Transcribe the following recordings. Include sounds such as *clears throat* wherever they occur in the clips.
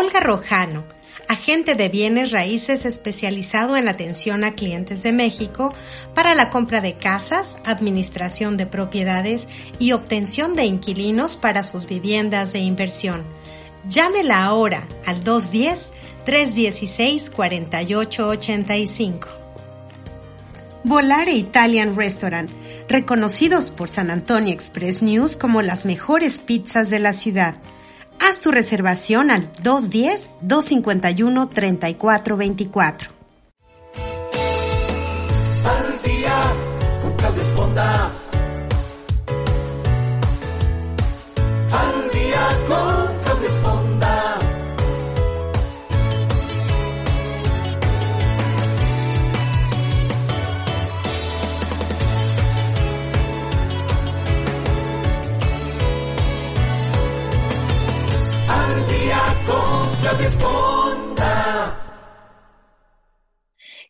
Olga Rojano, agente de bienes raíces especializado en atención a clientes de México para la compra de casas, administración de propiedades y obtención de inquilinos para sus viviendas de inversión. Llámela ahora al 210-316-4885. Volare Italian Restaurant, reconocidos por San Antonio Express News como las mejores pizzas de la ciudad. Haz tu reservación al 210-251-3424.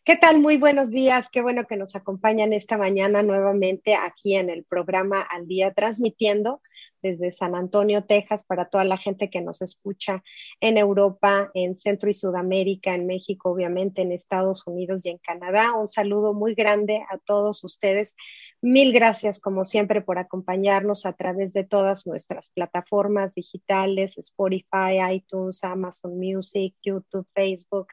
¿Qué tal? Muy buenos días. Qué bueno que nos acompañan esta mañana nuevamente aquí en el programa Al Día, transmitiendo desde San Antonio, Texas, para toda la gente que nos escucha en Europa, en Centro y Sudamérica, en México, obviamente, en Estados Unidos y en Canadá. Un saludo muy grande a todos ustedes. Mil gracias, como siempre, por acompañarnos a través de todas nuestras plataformas digitales, Spotify, iTunes, Amazon Music, YouTube, Facebook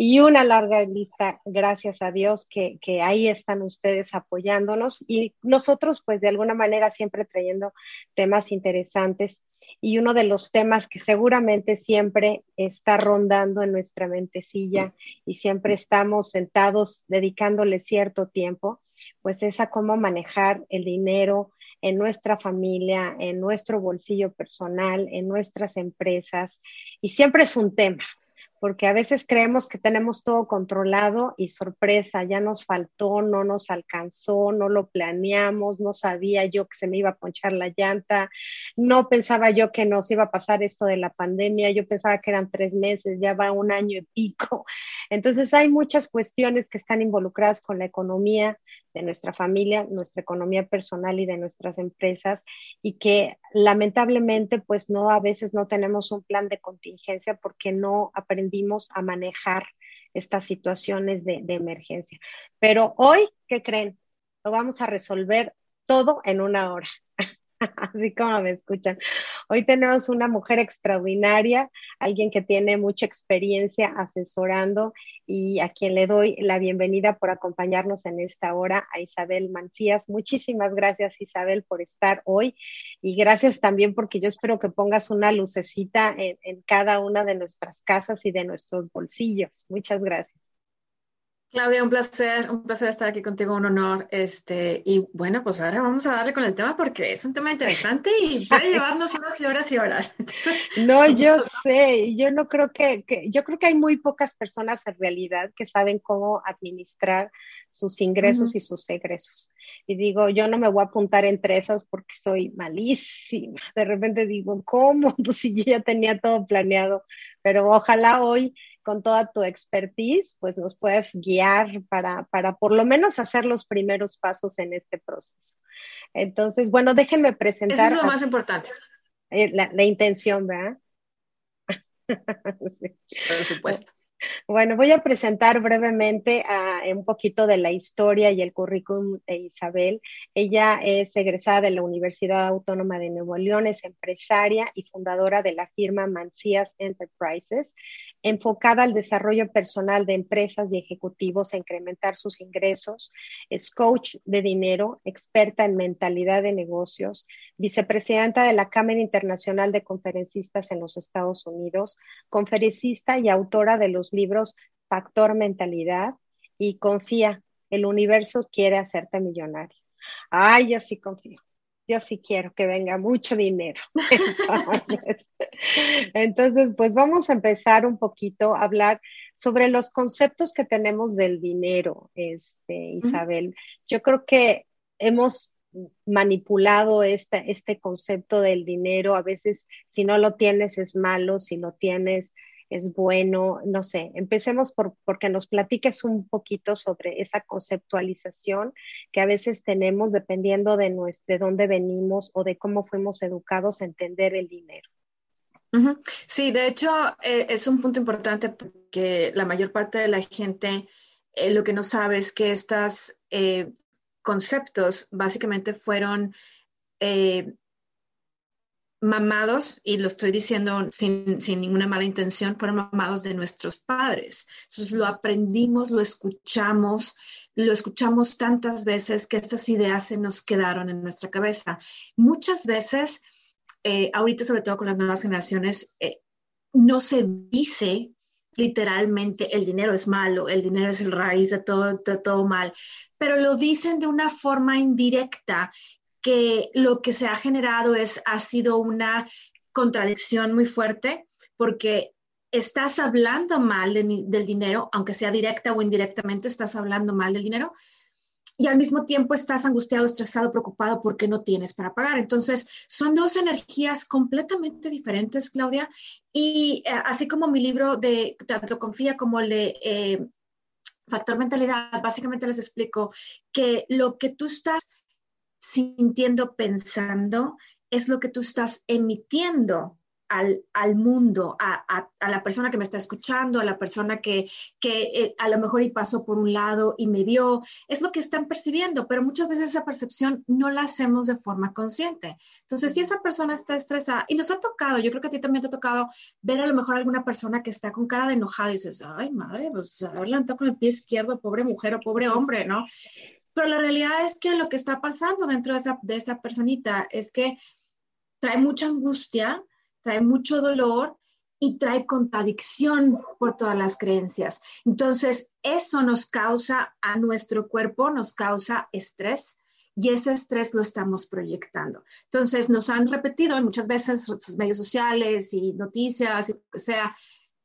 y una larga lista, gracias a Dios, que, ahí están ustedes apoyándonos y nosotros, pues de alguna manera, siempre trayendo temas interesantes. Y uno de los temas que seguramente siempre está rondando en nuestra mentecilla y siempre estamos sentados dedicándole cierto tiempo, pues es a cómo manejar el dinero en nuestra familia, en nuestro bolsillo personal, en nuestras empresas. Y siempre es un tema, porque a veces creemos que tenemos todo controlado y sorpresa, ya nos faltó, no nos alcanzó, no lo planeamos, no sabía yo que se me iba a ponchar la llanta, no pensaba yo que nos iba a pasar esto de la pandemia, yo pensaba que eran tres meses, ya va un año y pico. Entonces hay muchas cuestiones que están involucradas con la economía de nuestra familia, nuestra economía personal y de nuestras empresas y que lamentablemente pues no a veces no tenemos un plan de contingencia porque no aprendimos a manejar estas situaciones de, emergencia. Pero hoy, ¿qué creen? Lo vamos a resolver todo en una hora. *laughs* así como me escuchan. Hoy tenemos una mujer extraordinaria, alguien que tiene mucha experiencia asesorando y a quien le doy la bienvenida por acompañarnos en esta hora, a Isabel Mancías. Muchísimas gracias, Isabel, por estar hoy y gracias también porque yo espero que pongas una lucecita en, en cada una de nuestras casas y de nuestros bolsillos. Muchas gracias. Claudia, un placer, un placer estar aquí contigo, un honor. Este, y bueno, pues ahora vamos a darle con el tema porque es un tema interesante y puede *laughs* llevarnos horas y horas y horas. Entonces, no, *laughs* yo sé, yo no creo que, que, yo creo que hay muy pocas personas en realidad que saben cómo administrar sus ingresos uh -huh. y sus egresos. Y digo, yo no me voy a apuntar entre esas porque soy malísima. De repente digo, ¿cómo? *laughs* Pues si yo ya tenía todo planeado, pero ojalá hoy con toda tu expertise, pues nos puedes guiar para, para por lo menos hacer los primeros pasos en este proceso. Entonces, bueno, déjenme presentar. Eso es lo más importante. La, la intención, ¿verdad? *laughs* sí. Por supuesto. Bueno, voy a presentar brevemente uh, un poquito de la historia y el currículum de Isabel. Ella es egresada de la Universidad Autónoma de Nuevo León, es empresaria y fundadora de la firma Mancías Enterprises enfocada al desarrollo personal de empresas y ejecutivos a incrementar sus ingresos, es coach de dinero, experta en mentalidad de negocios, vicepresidenta de la Cámara Internacional de Conferencistas en los Estados Unidos, conferencista y autora de los libros Factor Mentalidad y Confía, el universo quiere hacerte millonario. Ay, yo sí confío yo sí quiero que venga mucho dinero. *laughs* Entonces, entonces, pues vamos a empezar un poquito a hablar sobre los conceptos que tenemos del dinero, este, Isabel. Yo creo que hemos manipulado este concepto del dinero. A veces, si no lo tienes es malo, si lo tienes es bueno, no sé, empecemos por porque nos platiques un poquito sobre esa conceptualización que a veces tenemos dependiendo de, nuestro, de dónde venimos o de cómo fuimos educados a entender el dinero. Sí, de hecho eh, es un punto importante porque la mayor parte de la gente eh, lo que no sabe es que estos eh, conceptos básicamente fueron mamados, y lo estoy diciendo sin, sin, ninguna mala intención, fueron mamados de nuestros padres. Entonces lo aprendimos, lo escuchamos, lo escuchamos tantas veces que estas ideas se nos quedaron en nuestra cabeza. Muchas veces eh, ahorita sobre todo con las nuevas generaciones, eh, no se dice literalmente el dinero es malo, el dinero es el raíz de todo, de todo mal, pero lo dicen de una forma indirecta que lo que se ha generado es, ha sido una contradicción muy fuerte porque estás hablando mal del dinero, aunque sea directa o indirectamente, estás hablando mal del dinero, y al mismo tiempo estás angustiado, estresado, preocupado porque no tienes para pagar. Entonces, son dos energías completamente diferentes, Claudia. Y eh, así como mi libro de tanto Confía como el de eh, Factor Mentalidad, básicamente les explico que lo que tú estás sintiendo, pensando, es lo que tú estás emitiendo al, al mundo, a, a, la persona que me está escuchando, a la persona que, que eh, a lo mejor y pasó por un lado y me vio, es lo que están percibiendo, pero muchas veces esa percepción no la hacemos de forma consciente. Entonces, si esa persona está estresada, y nos ha tocado, yo creo que a ti también te ha tocado ver a lo mejor alguna persona que está con cara de enojada y dices, ay, madre, pues haber levantado con el pie izquierdo, pobre mujer o pobre hombre, ¿no? Pero la realidad es que lo que está pasando dentro de esa, de esa personita es que trae mucha angustia, trae mucho dolor y trae contradicción por todas las creencias. Entonces, eso nos causa a nuestro cuerpo, nos causa estrés y ese estrés lo estamos proyectando. Entonces, nos han repetido muchas veces sus medios sociales y noticias y lo que sea,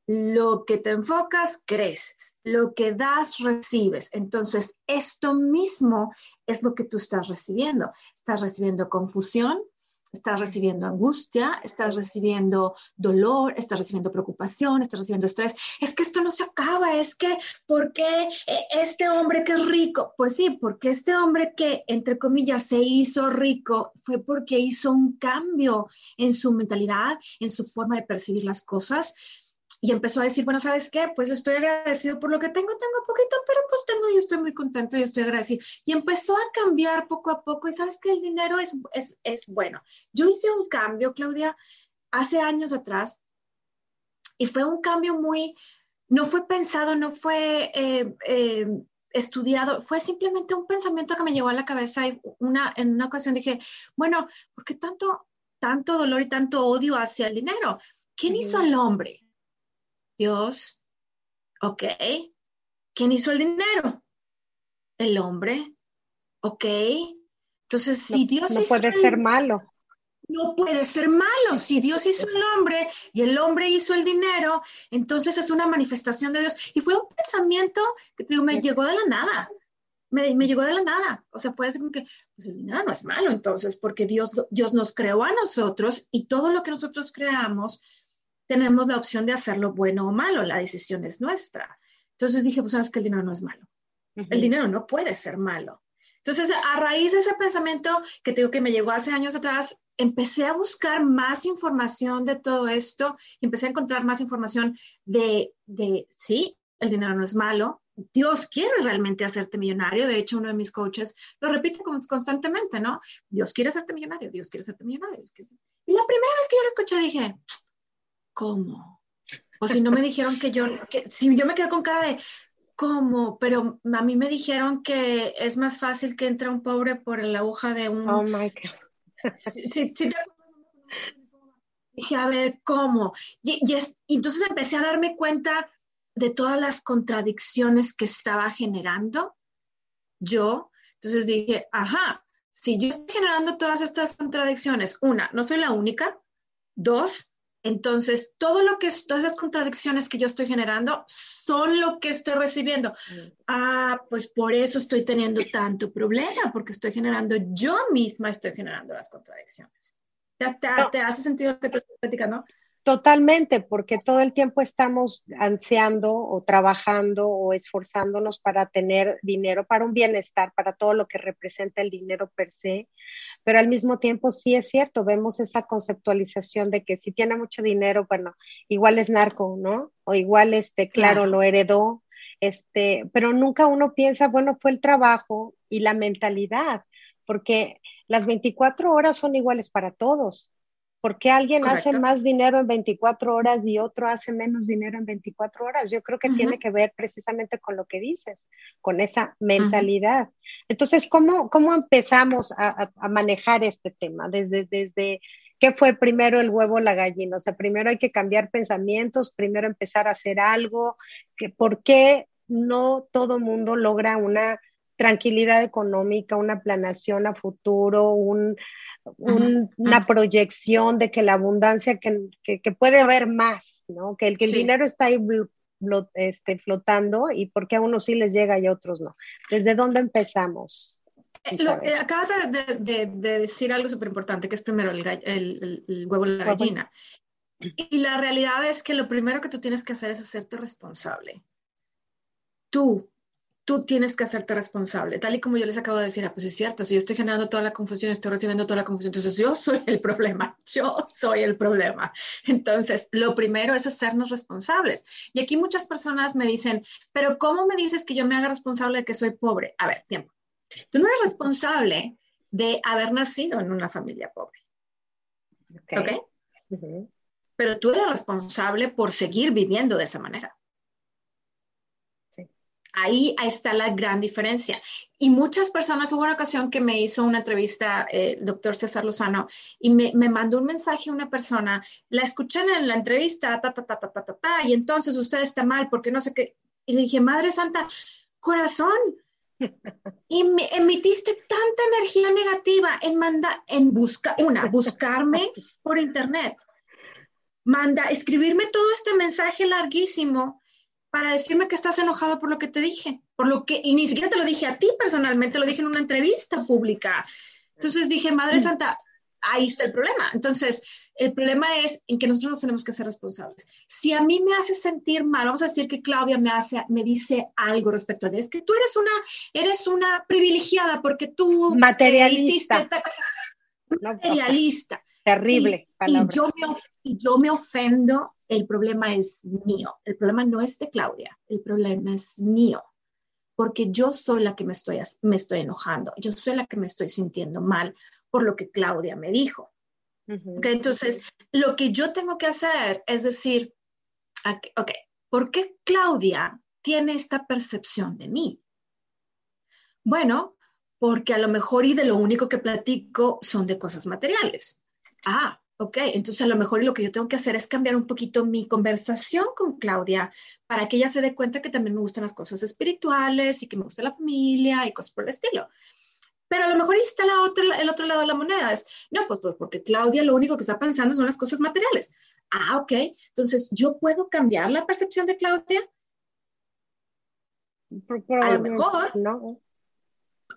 lo que te enfocas, creces, lo que das, recibes. Entonces, esto mismo es lo que tú estás recibiendo. Estás recibiendo confusión, estás recibiendo angustia, estás recibiendo dolor, estás recibiendo preocupación, estás recibiendo estrés. Es que esto no se acaba, es que, ¿por qué eh, este hombre que es rico? Pues sí, porque este hombre que, entre comillas, se hizo rico fue porque hizo un cambio en su mentalidad, en su forma de percibir las cosas y empezó a decir, bueno, ¿sabes qué? Pues estoy agradecido por lo que tengo, tengo poquito, pero pues tengo y estoy muy contento y estoy agradecido. Y empezó a cambiar poco a poco y sabes que el dinero es, es, es bueno. Yo hice un cambio, Claudia, hace años atrás y fue un cambio muy, no fue pensado, no fue eh, eh, estudiado, fue simplemente un pensamiento que me llegó a la cabeza y una, en una ocasión dije, bueno, ¿por qué tanto, tanto dolor y tanto odio hacia el dinero? ¿Quién hizo al hombre? Dios, ok. ¿Quién hizo el dinero? El hombre, ok. Entonces, si Dios no puede ser malo. No puede ser malo. Si Dios hizo el hombre y el hombre hizo el dinero, entonces es una manifestación de Dios. Y fue un pensamiento que digo, me llegó de la nada. Me, me, llegó de la nada. O sea, fue así como que, pues el dinero no es malo entonces, porque Dios, Dios nos creó a nosotros y todo lo que nosotros creamos tenemos la opción de hacerlo bueno o malo, la decisión es nuestra. Entonces dije, pues sabes que el dinero no es malo. El dinero no puede ser malo. Entonces, a raíz de ese pensamiento que tengo que me llegó hace años atrás, empecé a buscar más información de todo esto y empecé a encontrar más información de, de, sí, el dinero no es malo, Dios quiere realmente hacerte millonario. De hecho, uno de mis coaches lo repite constantemente, ¿no? Dios quiere hacerte millonario, Dios quiere hacerte millonario. Y la primera vez que yo lo escuché dije, ¿cómo? O si no me dijeron que yo, que, si yo me quedo con cara de, ¿cómo? Pero a mí me dijeron que es más fácil que entre un pobre por la aguja de un... Oh, my God. Sí, sí, Dije, a ver, ¿cómo? Y, y, y entonces empecé a darme cuenta de todas las contradicciones que estaba generando yo. Entonces dije, ajá, si yo estoy generando todas estas contradicciones, una, no soy la única, dos, entonces, todo lo que, todas esas contradicciones que yo estoy generando son lo que estoy recibiendo. Mm. Ah, pues por eso estoy teniendo tanto problema, porque estoy generando, yo misma estoy generando las contradicciones. ¿Te, hace sentido lo que te estoy platicando? Totalmente, porque todo el tiempo estamos ansiando o trabajando o esforzándonos para tener dinero, para un bienestar, para todo lo que representa el dinero per se, pero al mismo tiempo sí es cierto, vemos esa conceptualización de que si tiene mucho dinero, bueno, igual es narco, ¿no? O igual, este, claro, lo heredó, este, pero nunca uno piensa, bueno, fue el trabajo y la mentalidad, porque las 24 horas son iguales para todos. ¿Por qué alguien hace más dinero en 24 horas y otro hace menos dinero en 24 horas? Yo creo que tiene que ver precisamente con lo que dices, con esa mentalidad. Entonces, ¿cómo, cómo empezamos a, manejar este tema? Desde, desde ¿qué fue primero el huevo o la gallina? O sea, primero hay que cambiar pensamientos, primero empezar a hacer algo. Que, ¿Por qué no todo mundo logra una tranquilidad económica, una planación a futuro, un una proyección de que la abundancia, que, que, puede haber más, ¿no? Que el, que el dinero está ahí este, flotando y porque a unos sí les llega y a otros no. ¿Desde dónde empezamos? Eh, eh, acabas de, de, decir algo súper importante, que es primero el, el, el huevo y la gallina. Y la realidad es que lo primero que tú tienes que hacer es hacerte responsable. Tú, tú tienes que hacerte responsable, tal y como yo les acabo de decir, ah, pues es cierto, si yo estoy generando toda la confusión, estoy recibiendo toda la confusión, entonces yo soy el problema, *laughs* yo soy el problema. Entonces, lo primero es hacernos responsables. Y aquí muchas personas me dicen, pero ¿cómo me dices que yo me haga responsable de que soy pobre? A ver, tiempo. Tú no eres responsable de haber nacido en una familia pobre. ¿Ok? Pero tú eres responsable por seguir viviendo de esa manera. Ahí está la gran diferencia. Y muchas personas, hubo una ocasión que me hizo una entrevista eh, el doctor César Lozano y me, mandó un mensaje una persona, la escuché en la entrevista, ta, ta, ta, ta, ta, ta, ta, y entonces usted está mal porque no sé qué. Y le dije, Madre Santa, corazón, y me emitiste tanta energía negativa en manda, en buscar, una, buscarme por internet, manda, escribirme todo este mensaje larguísimo para decirme que estás enojado por lo que te dije, por lo que, y ni siquiera te lo dije a ti personalmente, lo dije en una entrevista pública. Entonces dije, Madre mm. Santa, ahí está el problema. Entonces, el problema es en que nosotros nos tenemos que ser responsables. Si a mí me hace sentir mal, vamos a decir que Claudia me hace, me dice algo respecto a ti, es que tú eres una, eres una privilegiada porque tú materialista, materialista. Terrible. Y, yo me, y yo me ofendo el problema es mío. El problema no es de Claudia, el problema es mío. Porque yo soy la que me estoy, me estoy enojando, yo soy la que me estoy sintiendo mal por lo que Claudia me dijo. entonces, lo que yo tengo que hacer es decir, ok, ¿por qué Claudia tiene esta percepción de mí? Bueno, porque a lo mejor y de lo único que platico son de cosas materiales. Ah, Ok, entonces a lo mejor lo que yo tengo que hacer es cambiar un poquito mi conversación con Claudia para que ella se dé cuenta que también me gustan las cosas espirituales y que me gusta la familia y cosas por el estilo. Pero a lo mejor está la otra, el otro lado de la moneda. Es, no, pues, pues porque Claudia lo único que está pensando son las cosas materiales. Ah, ok. Entonces, ¿yo puedo cambiar la percepción de Claudia? A lo mejor. No.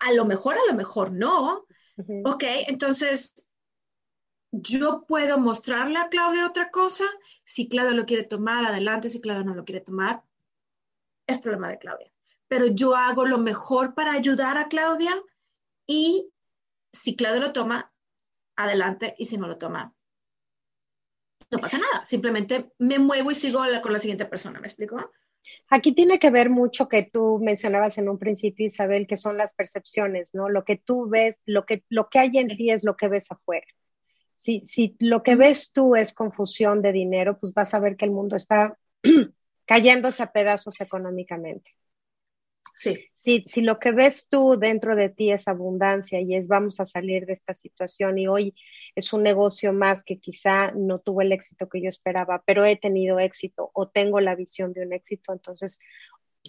A lo mejor, a lo mejor no. Ok, entonces yo puedo mostrarle a Claudia otra cosa. Si Claudia lo quiere tomar, adelante. Si Claudia no lo quiere tomar, es problema de Claudia. Pero yo hago lo mejor para ayudar a Claudia y si Claudia lo toma, adelante. Y si no lo toma, no pasa nada. Simplemente me muevo y sigo con la siguiente persona. ¿Me explico? Aquí tiene que ver mucho que tú mencionabas en un principio, Isabel, que son las percepciones, ¿no? Lo que tú ves, lo que, lo que hay en ti es lo que ves afuera si, lo que ves tú es confusión de dinero, pues vas a ver que el mundo está *clears throat* cayéndose a pedazos económicamente. Sí. Si, si lo que ves tú dentro de ti es abundancia y es vamos a salir de esta situación y hoy es un negocio más que quizá no tuvo el éxito que yo esperaba, pero he tenido éxito o tengo la visión de un éxito, entonces,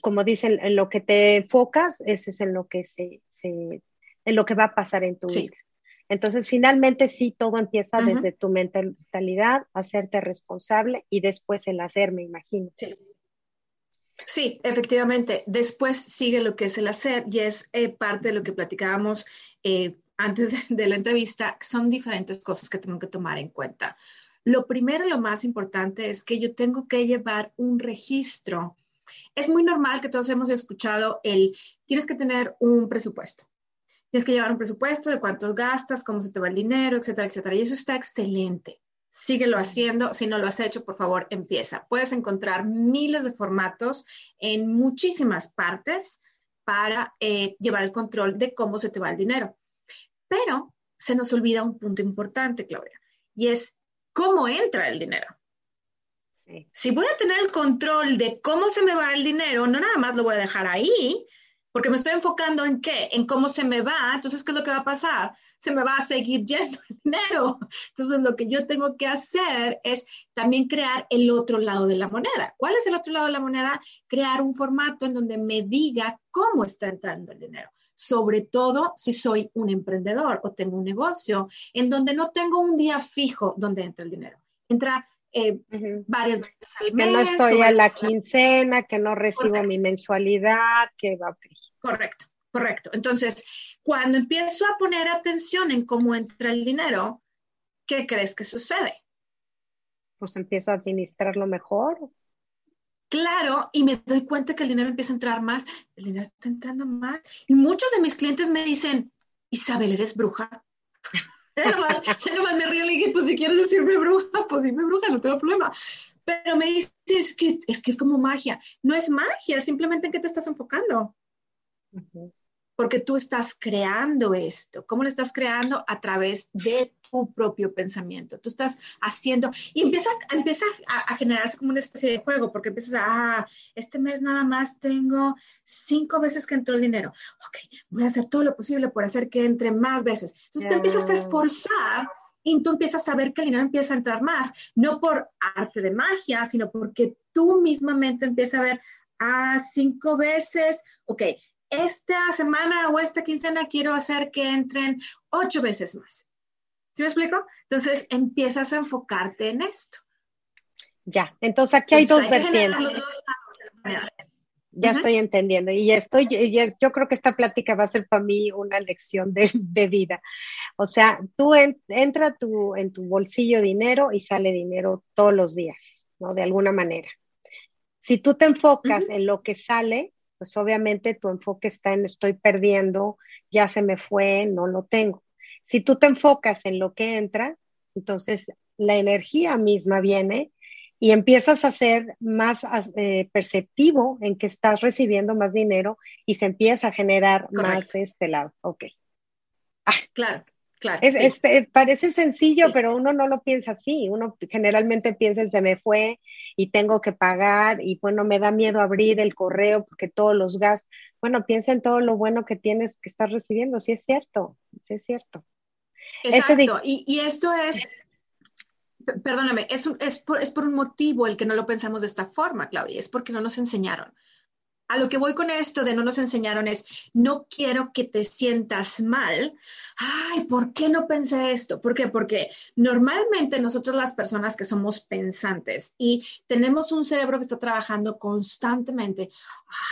como dicen, en lo que te enfocas, ese es en lo que se, en lo que va a pasar en tu vida. Entonces, finalmente sí, todo empieza desde tu mentalidad, hacerte responsable y después el hacer, me imagino. Sí. efectivamente. Después sigue lo que es el hacer y es eh, parte de lo que platicábamos eh, antes de, la entrevista. Son diferentes cosas que tengo que tomar en cuenta. Lo primero y lo más importante es que yo tengo que llevar un registro. Es muy normal que todos hemos escuchado el, tienes que tener un presupuesto Tienes que llevar un presupuesto de cuántos gastas, cómo se te va el dinero, etcétera, etcétera. Y eso está excelente. Síguelo haciendo. Si no lo has hecho, por favor, empieza. Puedes encontrar miles de formatos en muchísimas partes para eh, llevar el control de cómo se te va el dinero. Pero se nos olvida un punto importante, Claudia, y es cómo entra el dinero. Si voy a tener el control de cómo se me va el dinero, no nada más lo voy a dejar ahí, porque me estoy enfocando en qué, en cómo se me va, entonces, ¿qué es lo que va a pasar? Se me va a seguir yendo el dinero. Entonces, lo que yo tengo que hacer es también crear el otro lado de la moneda. ¿Cuál es el otro lado de la moneda? Crear un formato en donde me diga cómo está entrando el dinero sobre todo si soy un emprendedor o tengo un negocio, en donde no tengo un día fijo donde entra el dinero. Entra eh, varias veces al mes. Que no estoy a la quincena, que no recibo mi mensualidad, que va Correcto, correcto. Entonces, cuando empiezo a poner atención en cómo entra el dinero, ¿qué crees que sucede? Pues empiezo a administrarlo mejor. Claro, y me doy cuenta que el dinero empieza a entrar más, el dinero está entrando más. Y muchos de mis clientes me dicen, Isabel, ¿eres bruja? *laughs* ya nomás, me río y dije, pues si quieres decirme bruja, pues dime bruja, no tengo problema. Pero me dice, es que, es que es como magia. No es magia, simplemente en qué te estás enfocando porque tú estás creando esto. ¿Cómo lo estás creando? A través de tu propio pensamiento. Tú estás haciendo y empieza, empieza a, generarse como una especie de juego, porque empiezas a, ah, este mes nada más tengo cinco veces que entró el dinero. Ok, voy a hacer todo lo posible por hacer que entre más veces. Entonces te empiezas a esforzar y tú empiezas a ver que el dinero empieza a entrar más, no por arte de magia, sino porque tú mismamente empiezas a ver, ah, cinco veces, ok, esta semana o esta quincena quiero hacer que entren ocho veces más. ¿Sí me explico? Entonces empiezas a enfocarte en esto. Ya, entonces aquí hay dos vertientes. ya estoy entendiendo. Y estoy, yo creo que esta plática va a ser para mí una lección de, vida. O sea, tú entra tu, en tu bolsillo dinero y sale dinero todos los días, ¿no? De alguna manera. Si tú te enfocas en lo que sale, pues obviamente tu enfoque está en estoy perdiendo, ya se me fue, no lo tengo. Si tú te enfocas en lo que entra, entonces la energía misma viene y empiezas a ser más eh, perceptivo en que estás recibiendo más dinero y se empieza a generar más de este lado. Ok. Ah, claro. Claro, este, parece sencillo, pero uno no lo piensa así. Uno generalmente piensa en se me fue y tengo que pagar y bueno, me da miedo abrir el correo porque todos los gastos. Bueno, piensa en todo lo bueno que tienes que estar recibiendo. Sí es cierto, sí es cierto. Exacto. y, esto es, perdóname, es, es, por, es por un motivo el que no lo pensamos de esta forma, Claudia. Es porque no nos enseñaron a lo que voy con esto de no nos enseñaron es, no quiero que te sientas mal. Ay, ¿por qué no pensé esto? ¿Por qué? Porque normalmente nosotros las personas que somos pensantes y tenemos un cerebro que está trabajando constantemente,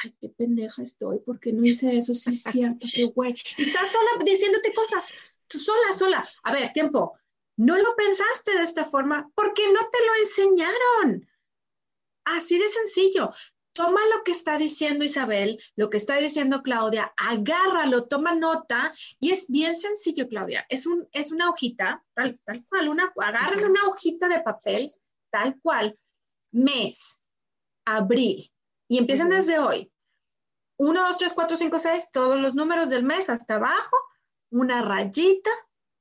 ay, qué pendeja estoy, ¿por qué no hice eso? Sí, es cierto, qué güey. Y estás sola diciéndote cosas, sola, sola. A ver, tiempo, no lo pensaste de esta forma porque no te lo enseñaron. Así de sencillo toma lo que está diciendo Isabel, lo que está diciendo Claudia, agárralo, toma nota y es bien sencillo, Claudia. Es, un, es una hojita, tal, tal cual, una, agarren una hojita de papel, tal cual, mes, abril, y empiecen desde hoy. 1, 2, 3, 4, 5, 6, todos los números del mes hasta abajo, una rayita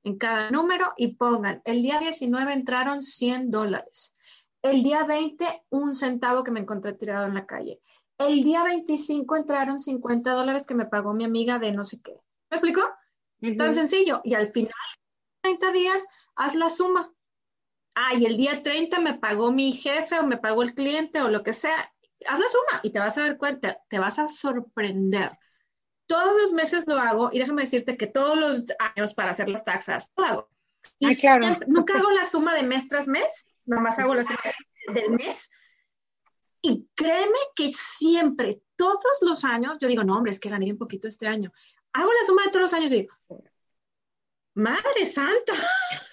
en cada número y pongan, el día 19 entraron 100 dólares. El día 20, un centavo que me encontré tirado en la calle. El día 25 entraron 50 dólares que me pagó mi amiga de no sé qué. ¿Me explico? Tan sencillo. Y al final, 30 días, haz la suma. Ah, y el día 30 me pagó mi jefe o me pagó el cliente o lo que sea. Haz la suma y te vas a dar cuenta, te vas a sorprender. Todos los meses lo hago y déjame decirte que todos los años para hacer las taxas lo hago. Y nunca hago la suma de mes tras mes, más hago la suma del mes. Y créeme que siempre, todos los años, yo digo, no, hombre, es que gané un poquito este año. Hago la suma de todos los años y digo, Madre Santa.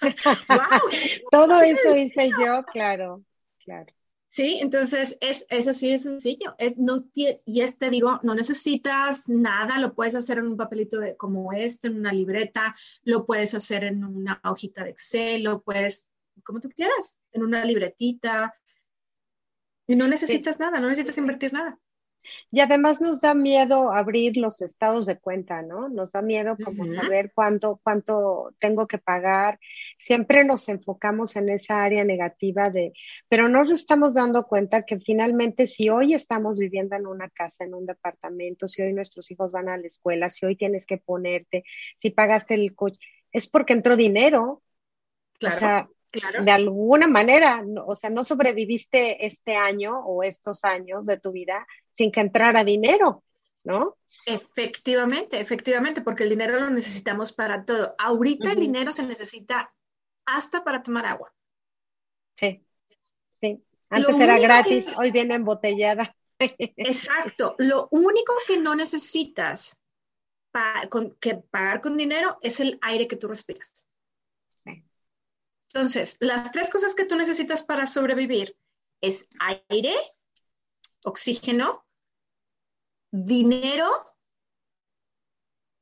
*laughs* *laughs* Todo eso hice yo, claro, claro. Sí, entonces es, es así de sencillo. Es, no, y es, te digo, no necesitas nada, lo puedes hacer en un papelito de, como este, en una libreta, lo puedes hacer en una hojita de Excel, lo puedes, como tú quieras, en una libretita. Y no necesitas nada, no necesitas invertir nada. Y además nos da miedo abrir los estados de cuenta, ¿no? Nos da miedo como saber cuánto, cuánto tengo que pagar. Siempre nos enfocamos en esa área negativa de, pero no nos estamos dando cuenta que finalmente si hoy estamos viviendo en una casa, en un departamento, si hoy nuestros hijos van a la escuela, si hoy tienes que ponerte, si pagaste el coche, es porque entró dinero. Claro. O sea, Claro. de alguna manera, o sea, no sobreviviste este año o estos años de tu vida sin que entrara dinero, ¿no? Efectivamente, efectivamente, porque el dinero lo necesitamos para todo. Ahorita el dinero se necesita hasta para tomar agua. Sí, sí. Antes era gratis, hoy viene embotellada. Exacto. Lo único que no necesitas que pagar con dinero es el aire que tú respiras. Entonces, las tres cosas que tú necesitas para sobrevivir es aire, oxígeno, dinero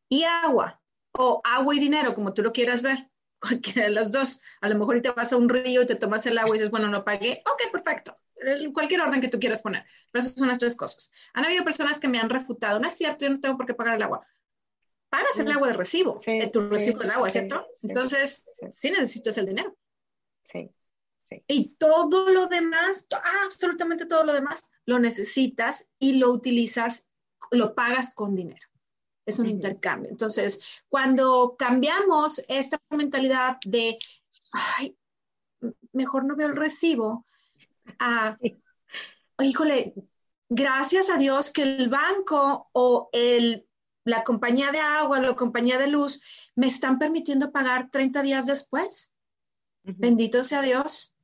y agua, o agua y dinero, como tú lo quieras ver, *laughs* cualquiera de los dos. A lo mejor te vas a un río y te tomas el agua y dices, bueno, no pagué. Ok, perfecto. Cualquier orden que tú quieras poner. Pero esas son las tres cosas. Han habido personas que me han refutado, no es cierto, yo no tengo por qué pagar el agua. Pagas el agua de recibo, eh, tu recibo del agua, ¿cierto? Entonces, sí necesitas el dinero. Sí. Y todo lo demás, absolutamente todo lo demás, lo necesitas y lo utilizas, lo pagas con dinero. Es un intercambio. Entonces, cuando cambiamos esta mentalidad de, ay, mejor no veo el recibo, a, híjole, gracias a Dios que el banco o el, la compañía de agua o la compañía de luz me están permitiendo pagar 30 días después. Bendito sea Dios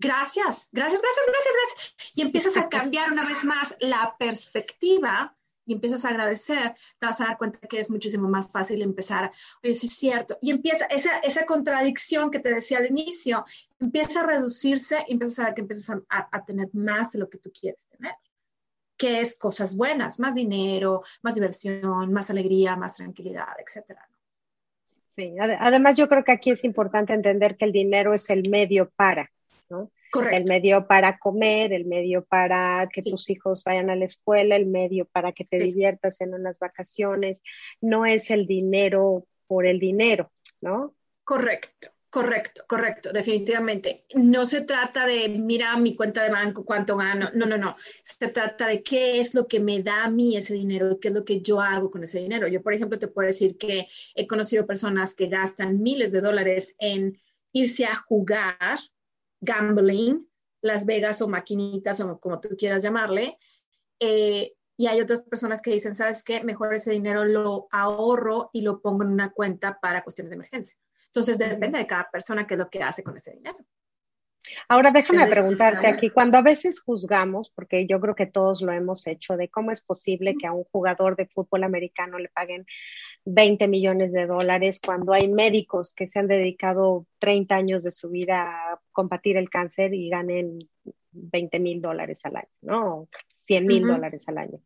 gracias, gracias, gracias, gracias, gracias. Y empiezas a cambiar una vez más la perspectiva y empiezas a agradecer, te vas a dar cuenta que es muchísimo más fácil empezar, oye, sí es cierto, y empieza esa, esa contradicción que te decía al inicio, empieza a reducirse y empiezas a que empiezas a, a, tener más de lo que tú quieres tener, que es cosas buenas, más dinero, más diversión, más alegría, más tranquilidad, etcétera. Sí, además yo creo que aquí es importante entender que el dinero es el medio para, el medio para comer, el medio para que tus hijos vayan a la escuela, el medio para que te diviertas en unas vacaciones. No es el dinero por el dinero, ¿no? Correcto. Correcto, correcto, definitivamente. No se trata de, mira mi cuenta de banco, cuánto gano. No, no, no. Se trata de qué es lo que me da a mí ese dinero, qué es lo que yo hago con ese dinero. Yo, por ejemplo, te puedo decir que he conocido personas que gastan miles de dólares en irse a jugar gambling, Las Vegas o maquinitas o como tú quieras llamarle. Eh, y hay otras personas que dicen, ¿sabes qué? Mejor ese dinero lo ahorro y lo pongo en una cuenta para cuestiones de emergencia. Entonces depende de cada persona qué es lo que hace con ese dinero. Ahora déjame preguntarte aquí, cuando a veces juzgamos, porque yo creo que todos lo hemos hecho, de cómo es posible que a un jugador de fútbol americano le paguen 20 millones de dólares cuando hay médicos que se han dedicado 30 años de su vida a combatir el cáncer y ganen 20 mil dólares al año, ¿no? 100 mil dólares al año.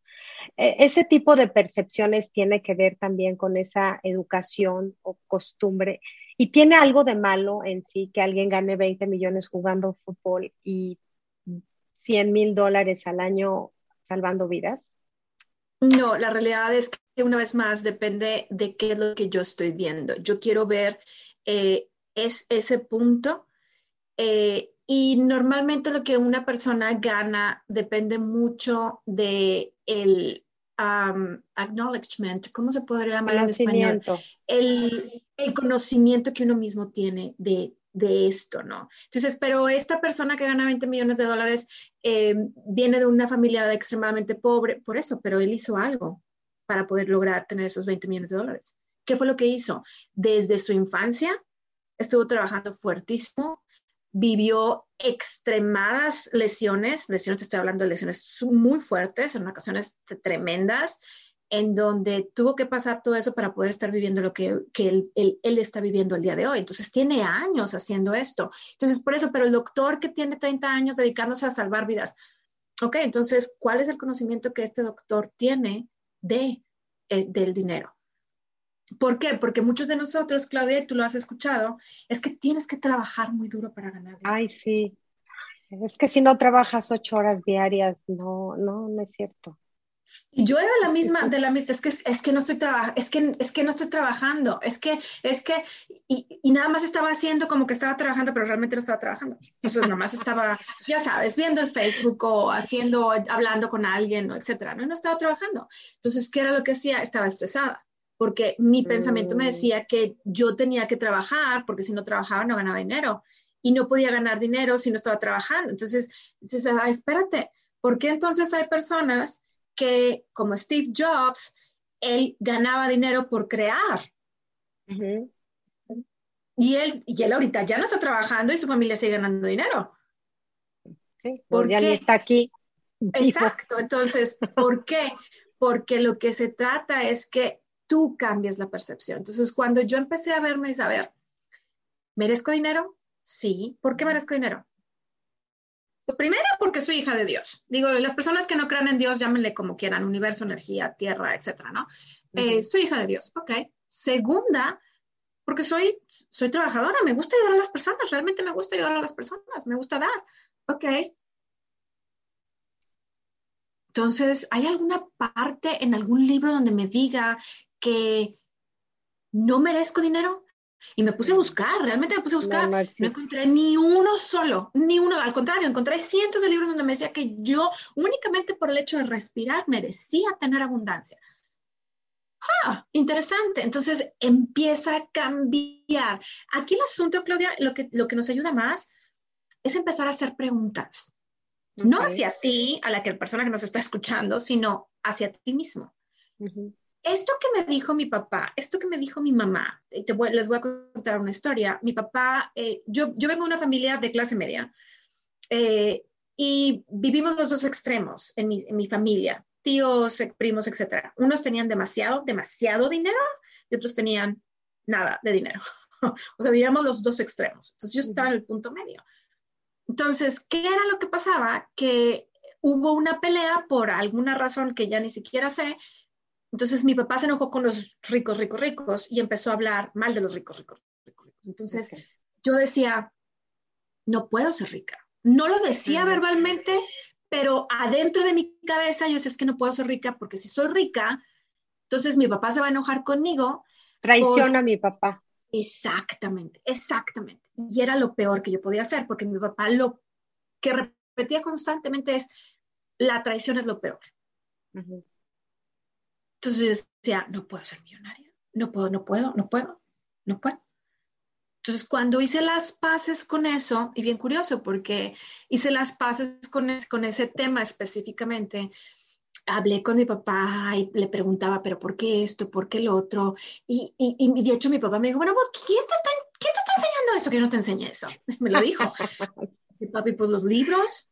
E, ese tipo de percepciones tiene que ver también con esa educación o costumbre y tiene algo de malo en sí que alguien gane 20 millones jugando fútbol y 100 mil dólares al año salvando vidas. No, la realidad es que una vez más depende de qué es lo que yo estoy viendo. Yo quiero ver eh, es ese punto eh, y normalmente lo que una persona gana depende mucho de el acknowledgement, ¿cómo se podría llamar en español? El, el, conocimiento que uno mismo tiene de, de, esto, ¿no? Entonces, pero esta persona que gana 20 millones de dólares eh, viene de una familia extremadamente pobre, por eso, pero él hizo algo para poder lograr tener esos 20 millones de dólares. ¿Qué fue lo que hizo? Desde su infancia estuvo trabajando fuertísimo, vivió extremadas lesiones, lesiones, te estoy hablando de lesiones muy fuertes, en ocasiones tremendas, en donde tuvo que pasar todo eso para poder estar viviendo lo que, él, él, está viviendo el día de hoy. Entonces, tiene años haciendo esto. Entonces, por eso, pero el doctor que tiene 30 años dedicándose a salvar vidas, ok, entonces, ¿cuál es el conocimiento que este doctor tiene de, eh, del dinero? ¿Por qué? Porque muchos de nosotros, Claudia, tú lo has escuchado, es que tienes que trabajar muy duro para ganar dinero. Ay, sí. Es que si no trabajas ocho horas diarias, no, no, no es cierto. Y yo era de la misma, de la misma, es que, es que no estoy trabajando, es que, es que no estoy trabajando, es que, es que, y, y, nada más estaba haciendo como que estaba trabajando, pero realmente no estaba trabajando. Entonces nada más estaba, ya sabes, viendo el Facebook o haciendo, hablando con alguien, o etcétera, ¿no? no estaba trabajando. Entonces, ¿qué era lo que hacía? Estaba estresada, porque mi pensamiento me mm. decía que yo tenía que trabajar, porque si no trabajaba no ganaba dinero, y no podía ganar dinero si no estaba trabajando. Entonces, entonces ah, espérate, ¿por qué entonces hay personas que, como Steve Jobs, él ganaba dinero por crear. y, él, y él ahorita ya no está trabajando y su familia sigue ganando dinero. Sí, porque ya está aquí. Exacto, entonces, ¿por qué? Porque lo que se trata es que tú cambies la percepción. Entonces, cuando yo empecé a verme y saber, ¿merezco dinero? Sí. ¿Por qué merezco dinero? Primero, porque soy hija de Dios. Digo, las personas que no crean en Dios, llámenle como quieran, universo, energía, tierra, etcétera, ¿no? Eh, soy hija de Dios, ok. Segunda, porque soy, soy trabajadora, me gusta ayudar a las personas, realmente me gusta ayudar a las personas, me gusta dar, ok. Entonces, ¿hay alguna parte en algún libro donde me diga que no merezco dinero? Y me puse a buscar, realmente me puse a buscar. No, encontré ni uno solo, ni uno. Al contrario, encontré cientos de libros donde me decía que yo, únicamente por el hecho de respirar, merecía tener abundancia. Ah, interesante. Entonces empieza a cambiar. Aquí el asunto, Claudia, lo que, lo que nos ayuda más es empezar a hacer preguntas. No hacia ti, a la que persona que nos está escuchando, sino hacia ti mismo esto que me dijo mi papá, esto que me dijo mi mamá, te les voy a contar una historia. Mi papá, eh, yo, yo vengo de una familia de clase media eh, y vivimos los dos extremos en mi, en mi familia, tíos, primos, etc. Unos tenían demasiado, demasiado dinero y otros tenían nada de dinero. *laughs* o sea, vivíamos los dos extremos. Entonces yo estaba en el punto medio. Entonces, ¿qué era lo que pasaba? Que hubo una pelea por alguna razón que ya ni siquiera sé entonces mi papá se enojó con los ricos, ricos, ricos y empezó a hablar mal de los ricos, ricos, ricos. ricos. Entonces yo decía, no puedo ser rica. No lo decía verbalmente, pero adentro de mi cabeza yo decía, es que no puedo ser rica porque si soy rica, entonces mi papá se va a enojar conmigo. Traiciona a mi papá. Exactamente, exactamente. Y era lo peor que yo podía hacer porque mi papá lo que repetía constantemente es, la traición es lo peor. Entonces yo decía, no puedo ser millonaria, no puedo, no puedo, no puedo, no puedo. Entonces, cuando hice las paces con eso, y bien curioso, porque hice las paces con, con ese tema específicamente, hablé con mi papá y le preguntaba, pero ¿por qué esto? ¿Por qué lo otro? Y, y, de hecho mi papá me dijo, bueno, ¿quién te, está, ¿quién te está enseñando eso? Que no te enseñé eso. *laughs* Me lo dijo. *laughs* y papi, pues los libros,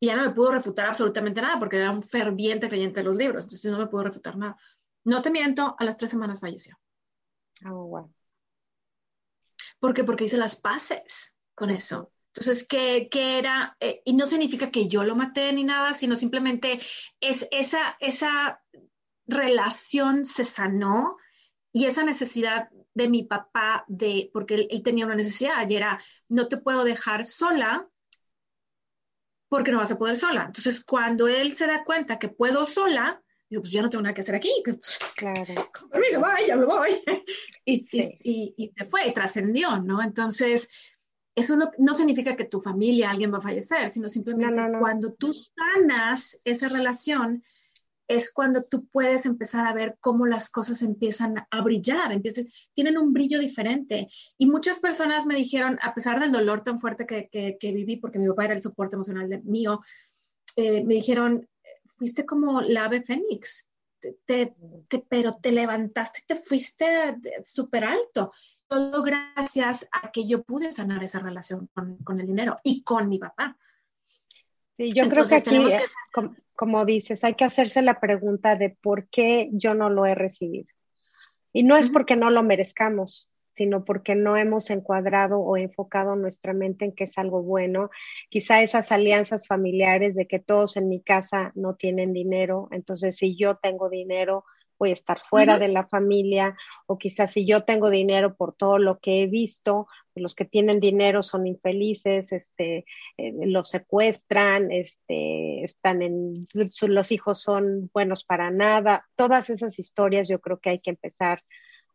y ya no me pudo refutar absolutamente nada porque era un ferviente creyente de los libros, entonces no me pudo refutar nada. No te miento, a las tres semanas falleció. Oh, wow. ¿Por qué? Porque hice las paces con eso. Entonces, ¿qué, qué era? Eh, y no significa que yo lo maté ni nada, sino simplemente es esa, esa relación se sanó y esa necesidad de mi papá de, porque él, él tenía una necesidad y era, no te puedo dejar sola porque no vas a poder sola. Entonces, cuando él se da cuenta que puedo sola, digo, pues ya no tengo nada que hacer aquí. Claro. *laughs* Con permiso, ya me voy. *laughs* Y, y, se fue, y trascendió, ¿no? Entonces, eso no, no, significa que tu familia, alguien va a fallecer, sino simplemente cuando tú sanas esa relación, es cuando tú puedes empezar a ver cómo las cosas empiezan a brillar, empiezan, tienen un brillo diferente. Y muchas personas me dijeron, a pesar del dolor tan fuerte que, que, viví, porque mi papá era el soporte emocional de, mío, eh, me dijeron, fuiste como la ave fénix, te, pero te levantaste te fuiste súper alto. Todo gracias a que yo pude sanar esa relación con el dinero y con mi papá. Sí, yo creo que aquí, eh, como, dices, hay que hacerse la pregunta de por qué yo no lo he recibido. Y no es porque no lo merezcamos, sino porque no hemos encuadrado o enfocado nuestra mente en que es algo bueno. Quizá esas alianzas familiares de que todos en mi casa no tienen dinero, entonces si yo tengo dinero, voy a estar fuera de la familia, o quizás si yo tengo dinero por todo lo que he visto, los que tienen dinero son infelices, este, eh, los secuestran, este, están en, los hijos son buenos para nada, todas esas historias yo creo que hay que empezar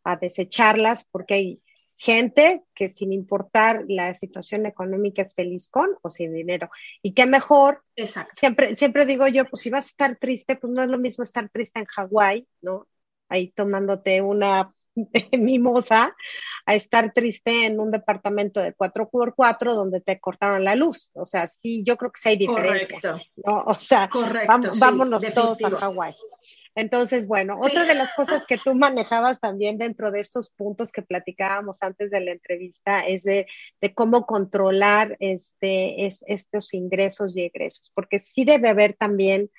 a desecharlas porque hay gente que sin importar la situación económica es feliz con o sin dinero. Y qué mejor. Exacto. Siempre, siempre digo yo, pues si vas a estar triste, pues no es lo mismo estar triste en Hawái, ¿no? Ahí tomándote una *laughs* mimosa, a estar triste en un departamento de 4x4 donde te cortaron la luz. O sea, sí, yo creo que sí hay diferencia. Correcto. ¿no? O sea, vámonos todos a Hawái. Entonces, bueno, otra de las cosas que tú manejabas también dentro de estos puntos que platicábamos antes de la entrevista es de, cómo controlar este, estos ingresos y egresos, porque sí debe haber también,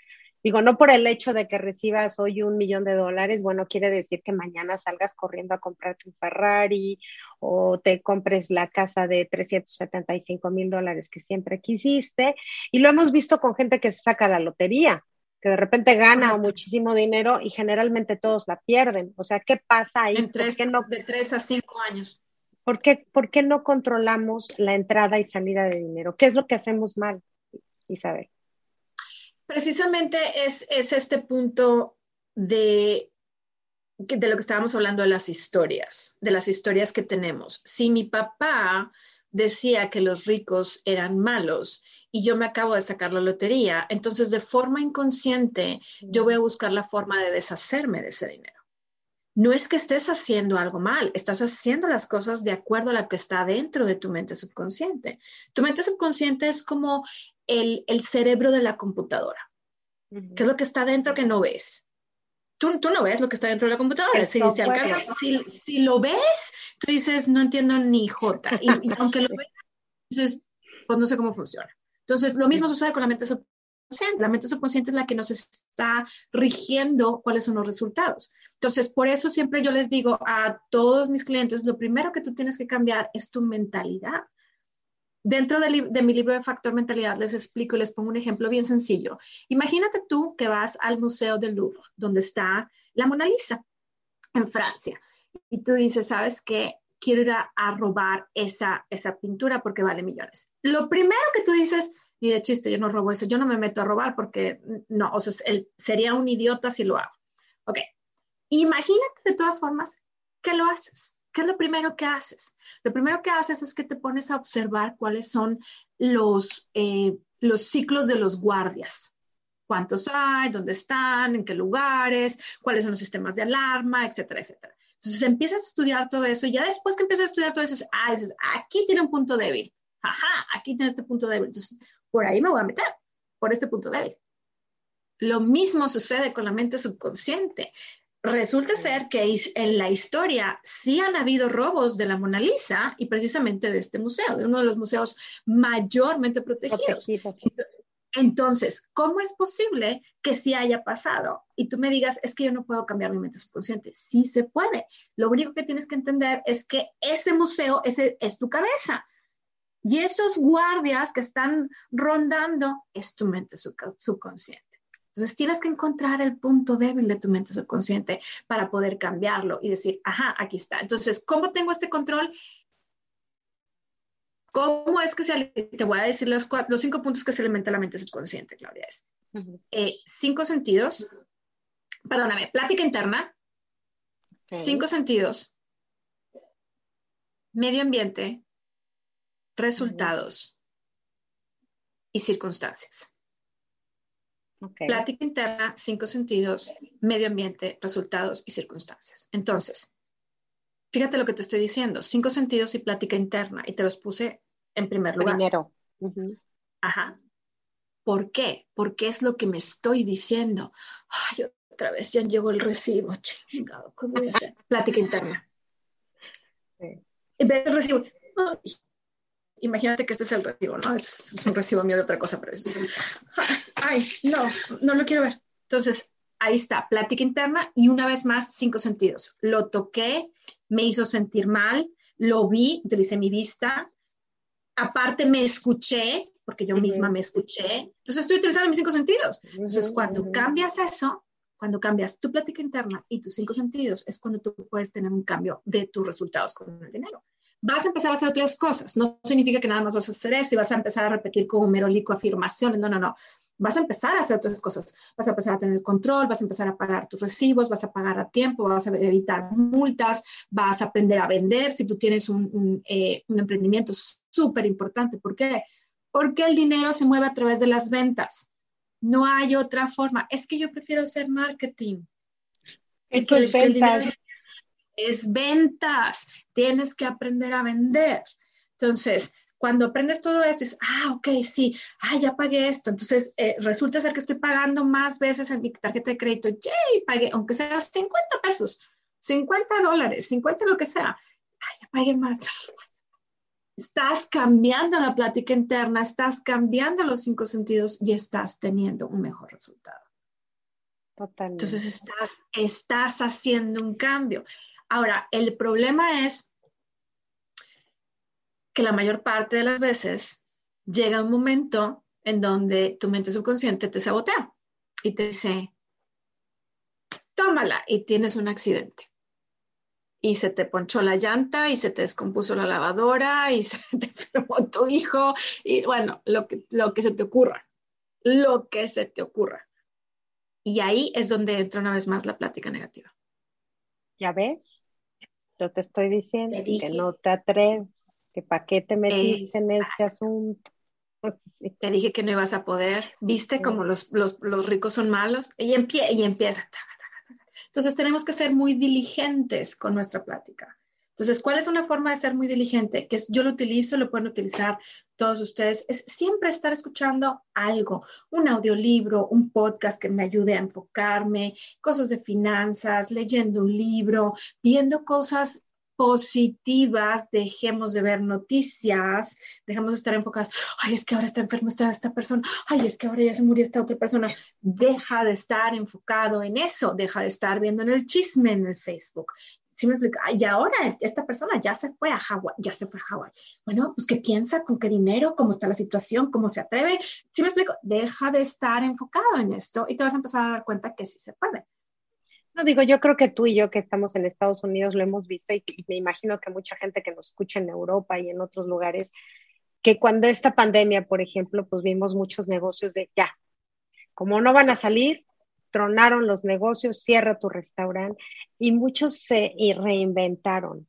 digo, no por el hecho de que recibas hoy un millón de dólares, bueno, quiere decir que mañana salgas corriendo a comprarte un Ferrari o te compres la casa de 375 mil dólares que siempre quisiste. Y lo hemos visto con gente que se saca la lotería que de repente gana muchísimo dinero y generalmente todos la pierden. O sea, ¿qué pasa ahí? En tres, no, de tres a cinco años. ¿por qué, ¿Por qué no controlamos la entrada y salida de dinero? ¿Qué es lo que hacemos mal, Isabel? Precisamente es, es este punto de, de lo que estábamos hablando de las historias, de las historias que tenemos. Si mi papá decía que los ricos eran malos y yo me acabo de sacar la lotería, entonces de forma inconsciente yo voy a buscar la forma de deshacerme de ese dinero. No es que estés haciendo algo mal, estás haciendo las cosas de acuerdo a lo que está dentro de tu mente subconsciente. Tu mente subconsciente es como el, cerebro de la computadora, que es lo que está dentro que no ves. Tú, tú, no ves lo que está dentro de la computadora. Si, si, si, lo ves, tú dices, no entiendo ni J. Y, y aunque lo *laughs* ves, dices, pues no sé cómo funciona. Entonces, lo mismo sucede con la mente subconsciente. La mente subconsciente es la que nos está rigiendo cuáles son los resultados. Entonces, por eso siempre yo les digo a todos mis clientes, lo primero que tú tienes que cambiar es tu mentalidad. Dentro de, mi libro de Factor Mentalidad les explico y les pongo un ejemplo bien sencillo. Imagínate tú que vas al Museo del Louvre, donde está la Mona Lisa, en Francia, y tú dices, ¿sabes qué? Quiero ir a, robar esa, esa pintura porque vale millones. Lo primero que tú dices, ni de chiste, yo no robo eso, yo no me meto a robar porque no, o sea, sería un idiota si lo hago. Ok, imagínate de todas formas que lo haces. ¿Qué es lo primero que haces? Lo primero que haces es que te pones a observar cuáles son los, eh, los ciclos de los guardias. ¿Cuántos hay? ¿Dónde están? ¿En qué lugares? ¿Cuáles son los sistemas de alarma? Etcétera, etcétera. Entonces empiezas a estudiar todo eso y ya después que empiezas a estudiar todo eso, ah, dices, aquí tiene un punto débil. Ajá, aquí tiene este punto débil. Entonces, por ahí me voy a meter, por este punto débil. Lo mismo sucede con la mente subconsciente. Resulta ser que en la historia sí han habido robos de la Mona Lisa y precisamente de este museo, de uno de los museos mayormente protegidos. Entonces, ¿cómo es posible que sí haya pasado? Y tú me digas, es que yo no puedo cambiar mi mente subconsciente. Sí se puede. Lo único que tienes que entender es que ese museo es tu cabeza. Y esos guardias que están rondando es tu mente subconsciente. Entonces tienes que encontrar el punto débil de tu mente subconsciente para poder cambiarlo y decir, ajá, aquí está. Entonces, ¿cómo tengo este control? ¿Cómo es que se, te voy a decir los, los cinco puntos que se alimenta la mente subconsciente, Claudia? Es eh, cinco sentidos, perdóname, plática interna, cinco sentidos, medio ambiente, resultados y circunstancias. Plática interna, cinco sentidos, medio ambiente, resultados y circunstancias. Entonces, Fíjate lo que te estoy diciendo, cinco sentidos y plática interna, y te los puse en primer lugar. Primero. Ajá. ¿Por qué? Porque es lo que me estoy diciendo. Ay, otra vez ya llegó el recibo, chingado, ¿cómo voy a hacer? *laughs* plática interna. En vez del recibo, imagínate que este es el recibo, ¿no? Es, un recibo mío de otra cosa, pero es, ay, no, no lo quiero ver. Entonces, ahí está, plática interna y una vez más, cinco sentidos. Lo toqué, me hizo sentir mal, lo vi, utilicé mi vista, aparte me escuché, porque yo misma me escuché. Entonces estoy utilizando mis cinco sentidos. Entonces, cuando cambias eso, cuando cambias tu plática interna y tus cinco sentidos, es cuando tú puedes tener un cambio de tus resultados con el dinero. Vas a empezar a hacer otras cosas. No significa que nada más vas a hacer eso y vas a empezar a repetir como merolico afirmaciones. No, no, no. Vas a empezar a hacer otras cosas. Vas a empezar a tener control, vas a empezar a pagar tus recibos, vas a pagar a tiempo, vas a evitar multas, vas a aprender a vender. Si tú tienes un, un, eh, un emprendimiento súper importante, ¿por qué? Porque el dinero se mueve a través de las ventas no hay otra forma. Es que yo prefiero hacer marketing. Es que ventas. es ventas. Tienes que aprender a vender. Entonces, cuando aprendes todo esto, dices, ah, ok, sí, ah, ya pagué esto. Entonces, eh, resulta ser que estoy pagando más veces en mi tarjeta de crédito. Yay, pagué, aunque sea 50 pesos, 50 dólares, 50 lo que sea. Ah, ya pagué más estás cambiando la plática interna, estás cambiando los cinco sentidos y estás teniendo un mejor resultado. Totalmente. Entonces estás, estás haciendo un cambio. Ahora, el problema es que la mayor parte de las veces llega un momento en donde tu mente subconsciente te sabotea y te dice, tómala y tienes un accidente y se te ponchó la llanta y se te descompuso la lavadora y *laughs* se te enfermó tu hijo y bueno, lo que, lo que se te ocurra, lo que se te ocurra. Y ahí es donde entra una vez más la plática negativa. ¿Ya ves? Yo te estoy diciendo que no te atreves, que para qué te metiste en este asunto. *laughs* Te dije que no ibas a poder. ¿Viste cómo los, los, los ricos son malos? Y, empie y empieza. Entonces tenemos que ser muy diligentes con nuestra plática. Entonces, ¿cuál es una forma de ser muy diligente? Que yo lo utilizo, lo pueden utilizar todos ustedes, es siempre estar escuchando algo, un audiolibro, un podcast que me ayude a enfocarme, cosas de finanzas, leyendo un libro, viendo cosas positivas, dejemos de ver noticias, dejemos de estar enfocadas, ay, es que ahora está enfermo esta, esta persona, ay, es que ahora ya se murió esta otra persona. Deja de estar enfocado en eso, deja de estar viendo en el chisme en el Facebook. ¿Sí me explico? Y ahora esta persona ya se fue a Hawái, ya se fue a Hawái. Bueno, pues ¿qué piensa? ¿Con qué dinero? ¿Cómo está la situación? ¿Cómo se atreve? ¿Sí me explico? Deja de estar enfocado en esto y te vas a empezar a dar cuenta que sí se puede. No digo, yo creo que tú y yo que estamos en Estados Unidos lo hemos visto y, me imagino que mucha gente que nos escucha en Europa y en otros lugares, que cuando esta pandemia, por ejemplo, pues vimos muchos negocios de ya, como no van a salir, tronaron los negocios, cierra tu restaurante y muchos se reinventaron.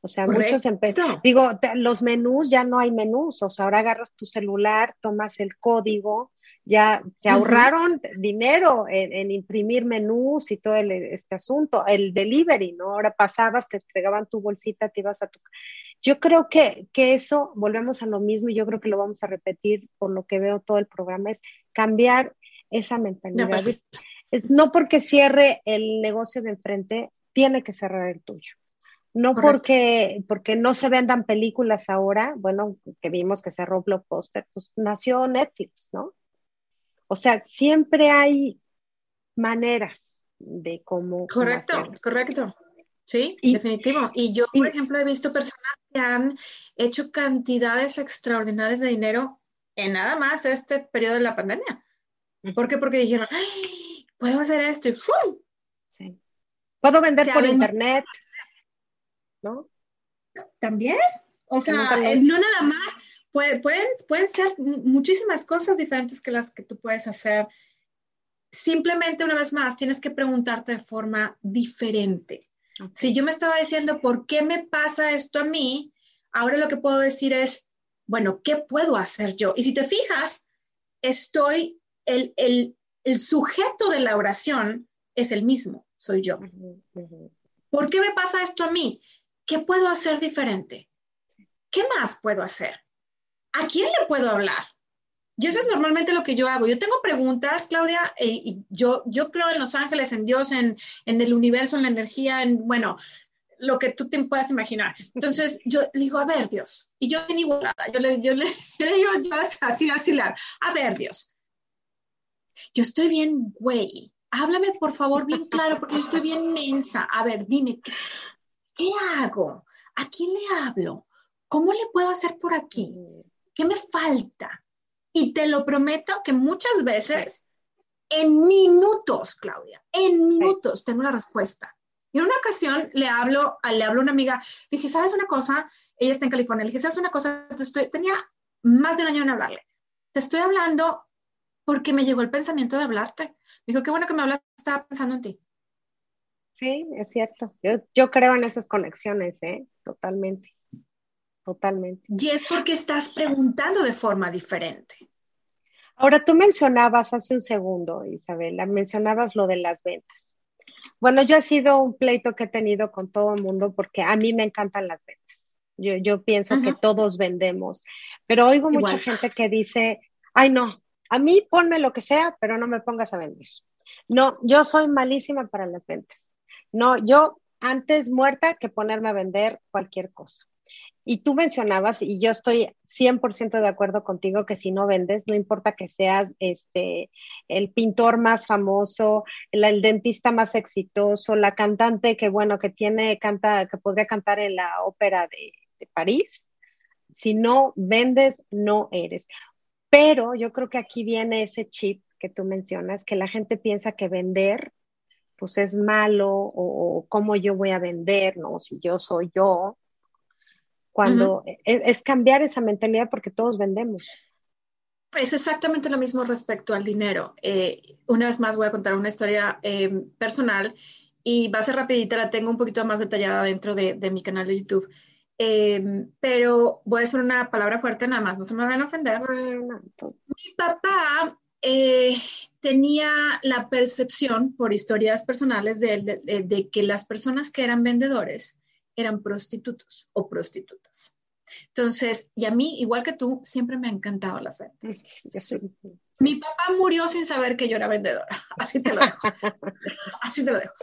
O sea, muchos empezaron. Digo, los menús ya no hay menús, o sea, ahora agarras tu celular, tomas el código ya se ahorraron dinero en, imprimir menús y todo este asunto, el delivery, ¿no? Ahora pasabas, te entregaban tu bolsita, te ibas a tu... Yo creo que, que eso, volvemos a lo mismo y yo creo que lo vamos a repetir por lo que veo todo el programa, es cambiar esa mentalidad. No, pues, es, no porque cierre el negocio de enfrente, tiene que cerrar el tuyo. No porque, porque no se vendan películas ahora, bueno, que vimos que cerró Blockbuster, pues nació Netflix, ¿no? O sea, siempre hay maneras de cómo. Correcto, correcto. Sí, definitivo. Y yo, por ejemplo, he visto personas que han hecho cantidades extraordinarias de dinero en nada más este periodo de la pandemia. ¿Por qué? Porque dijeron, puedo hacer esto y Sí. Puedo vender por internet, ¿no? También. O sea, no nada más pueden, pueden ser muchísimas cosas diferentes que las que tú puedes hacer. Simplemente, una vez más, tienes que preguntarte de forma diferente. Si yo me estaba diciendo, ¿por qué me pasa esto a mí? Ahora lo que puedo decir es, bueno, ¿qué puedo hacer yo? Y si te fijas, estoy, el, el, el sujeto de la oración es el mismo, soy yo. ¿Por qué me pasa esto a mí? ¿Qué puedo hacer diferente? ¿Qué más puedo hacer? ¿A quién le puedo hablar? Y eso es normalmente lo que yo hago. Yo tengo preguntas, Claudia, eh, y yo, yo creo en los ángeles, en Dios, en, el universo, en la energía, en, bueno, lo que tú te puedas imaginar. Entonces yo le digo, a ver, Dios, y yo bien igualada, yo le, yo le, *laughs* yo le digo así, así, a ver, Dios, yo estoy bien, güey, háblame por favor bien claro, porque yo estoy bien mensa. A ver, dime, ¿qué, qué hago? ¿A quién le hablo? ¿Cómo le puedo hacer por aquí? ¿Qué me falta? Y te lo prometo que muchas veces, en minutos, Claudia, en minutos tengo la respuesta. Y en una ocasión le hablo, le hablo a una amiga, dije, ¿sabes una cosa? Ella está en California. Le dije, ¿sabes una cosa? estoy, tenía más de un año en hablarle. Te estoy hablando porque me llegó el pensamiento de hablarte. Me dijo, qué bueno que me hablas, estaba pensando en ti. Sí, es cierto. Yo, yo creo en esas conexiones, ¿eh? Totalmente. Totalmente. Y es porque estás preguntando de forma diferente. Ahora, tú mencionabas hace un segundo, Isabela, mencionabas lo de las ventas. Bueno, yo he sido un pleito que he tenido con todo el mundo porque a mí me encantan las ventas. Yo, yo pienso que todos vendemos, pero oigo mucha gente que dice, ay no, a mí ponme lo que sea, pero no me pongas a vender. No, yo soy malísima para las ventas. No, yo antes muerta que ponerme a vender cualquier cosa. Y tú mencionabas, y yo estoy 100% de acuerdo contigo, que si no vendes, no importa que seas este, el pintor más famoso, el, dentista más exitoso, la cantante que, bueno, que tiene, canta, que podría cantar en la ópera de, París, si no vendes, no eres. Pero yo creo que aquí viene ese chip que tú mencionas, que la gente piensa que vender pues es malo o, cómo yo voy a vender, ¿no? Si yo soy yo, cuando es, cambiar esa mentalidad porque todos vendemos. Es exactamente lo mismo respecto al dinero. Eh, una vez más voy a contar una historia eh, personal y va a ser rapidita, la tengo un poquito más detallada dentro de, mi canal de YouTube. Eh, pero voy a hacer una palabra fuerte nada más, no se me van a ofender. Mi papá eh, tenía la percepción, por historias personales de él, de, que las personas que eran vendedores eran prostitutos o prostitutas. Entonces, y a mí, igual que tú, siempre me han encantado las ventas. Mi papá murió sin saber que yo era vendedora, *laughs* así te lo dejo. *laughs* así te lo dejo.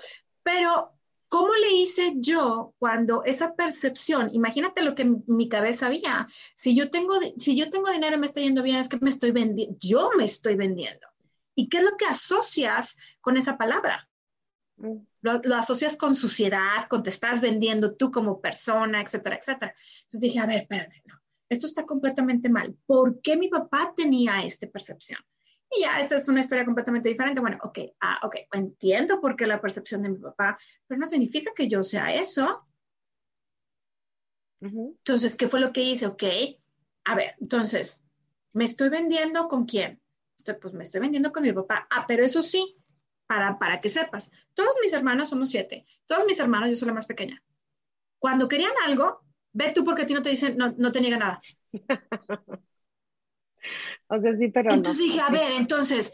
Pero ¿Cómo le hice yo cuando esa percepción, imagínate lo que mi cabeza había, si yo tengo, si yo tengo dinero y me está yendo bien, es que me estoy vendiendo, yo me estoy vendiendo. ¿Y qué es lo que asocias con esa palabra? Mm. Lo, asocias con suciedad, con te estás vendiendo tú como persona, etcétera, etcétera. Entonces dije, a ver, espérate, no, esto está completamente mal. ¿Por qué mi papá tenía esta percepción? Y ya, esa es una historia completamente diferente. Bueno, ok, ah, ok, entiendo por qué la percepción de mi papá, pero no significa que yo sea eso. Entonces, ¿qué fue lo que hice? Ok, a ver, entonces, ¿me estoy vendiendo con quién? Estoy, pues me estoy vendiendo con mi papá. Ah, pero eso sí, para, para que sepas, todos mis hermanos somos siete, todos mis hermanos, yo soy la más pequeña. Cuando querían algo, ve tú porque a ti no te dicen, no, no te niega nada. *laughs* O sea, sí, pero Entonces dije, a ver, entonces,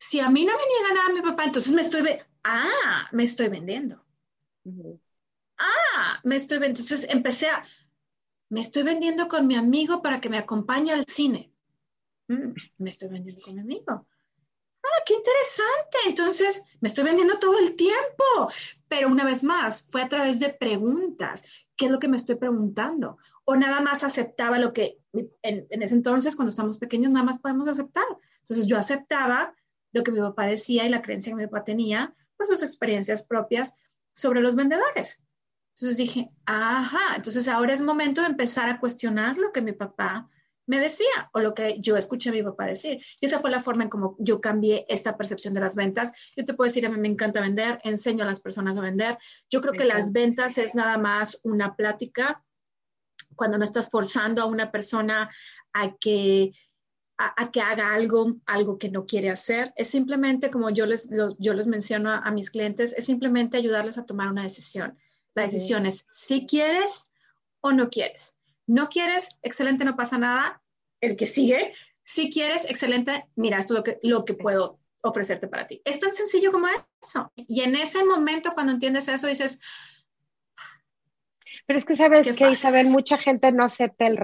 si a mí no me niega nada mi papá, entonces me estoy, ah, me estoy vendiendo. Ah, me estoy vendiendo. Entonces empecé a, me estoy vendiendo con mi amigo para que me acompañe al cine. Mm, me estoy vendiendo con mi amigo. Ah, qué interesante. Entonces, me estoy vendiendo todo el tiempo. Pero una vez más, fue a través de preguntas. ¿Qué es lo que me estoy preguntando? O nada más aceptaba lo que en, ese entonces, cuando estamos pequeños, nada más podemos aceptar. Entonces, yo aceptaba lo que mi papá decía y la creencia que mi papá tenía por sus experiencias propias sobre los vendedores. Entonces dije, ajá, entonces ahora es momento de empezar a cuestionar lo que mi papá me decía o lo que yo escuché a mi papá decir. Y esa fue la forma en cómo yo cambié esta percepción de las ventas. Yo te puedo decir, a mí me encanta vender, enseño a las personas a vender. Yo creo que las ventas es nada más una plática cuando no estás forzando a una persona a que a, que haga algo, algo que no quiere hacer. Es simplemente, como yo les, yo les menciono a, mis clientes, es simplemente ayudarles a tomar una decisión. La decisión es si quieres o no quieres. No quieres, excelente, no pasa nada. El que sigue, si quieres, excelente, mira, esto es lo que, lo que puedo ofrecerte para ti. Es tan sencillo como eso. Y en ese momento, cuando entiendes eso, dices... Pero es que sabes que, Isabel, mucha gente no acepta el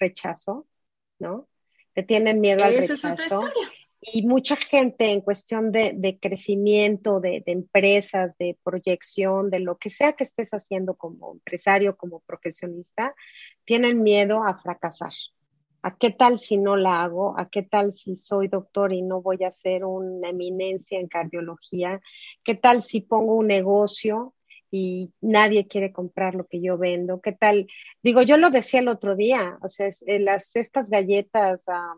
rechazo, ¿no? Que tienen miedo al rechazo. Y mucha gente en cuestión de, crecimiento, de, empresas, de proyección, de lo que sea que estés haciendo como empresario, como profesionista, tienen miedo a fracasar. ¿A qué tal si no la hago? ¿A qué tal si soy doctor y no voy a ser una eminencia en cardiología? ¿Qué tal si pongo un negocio y nadie quiere comprar lo que yo vendo? ¿Qué tal? Digo, yo lo decía el otro día, o sea, eh, estas galletas ah,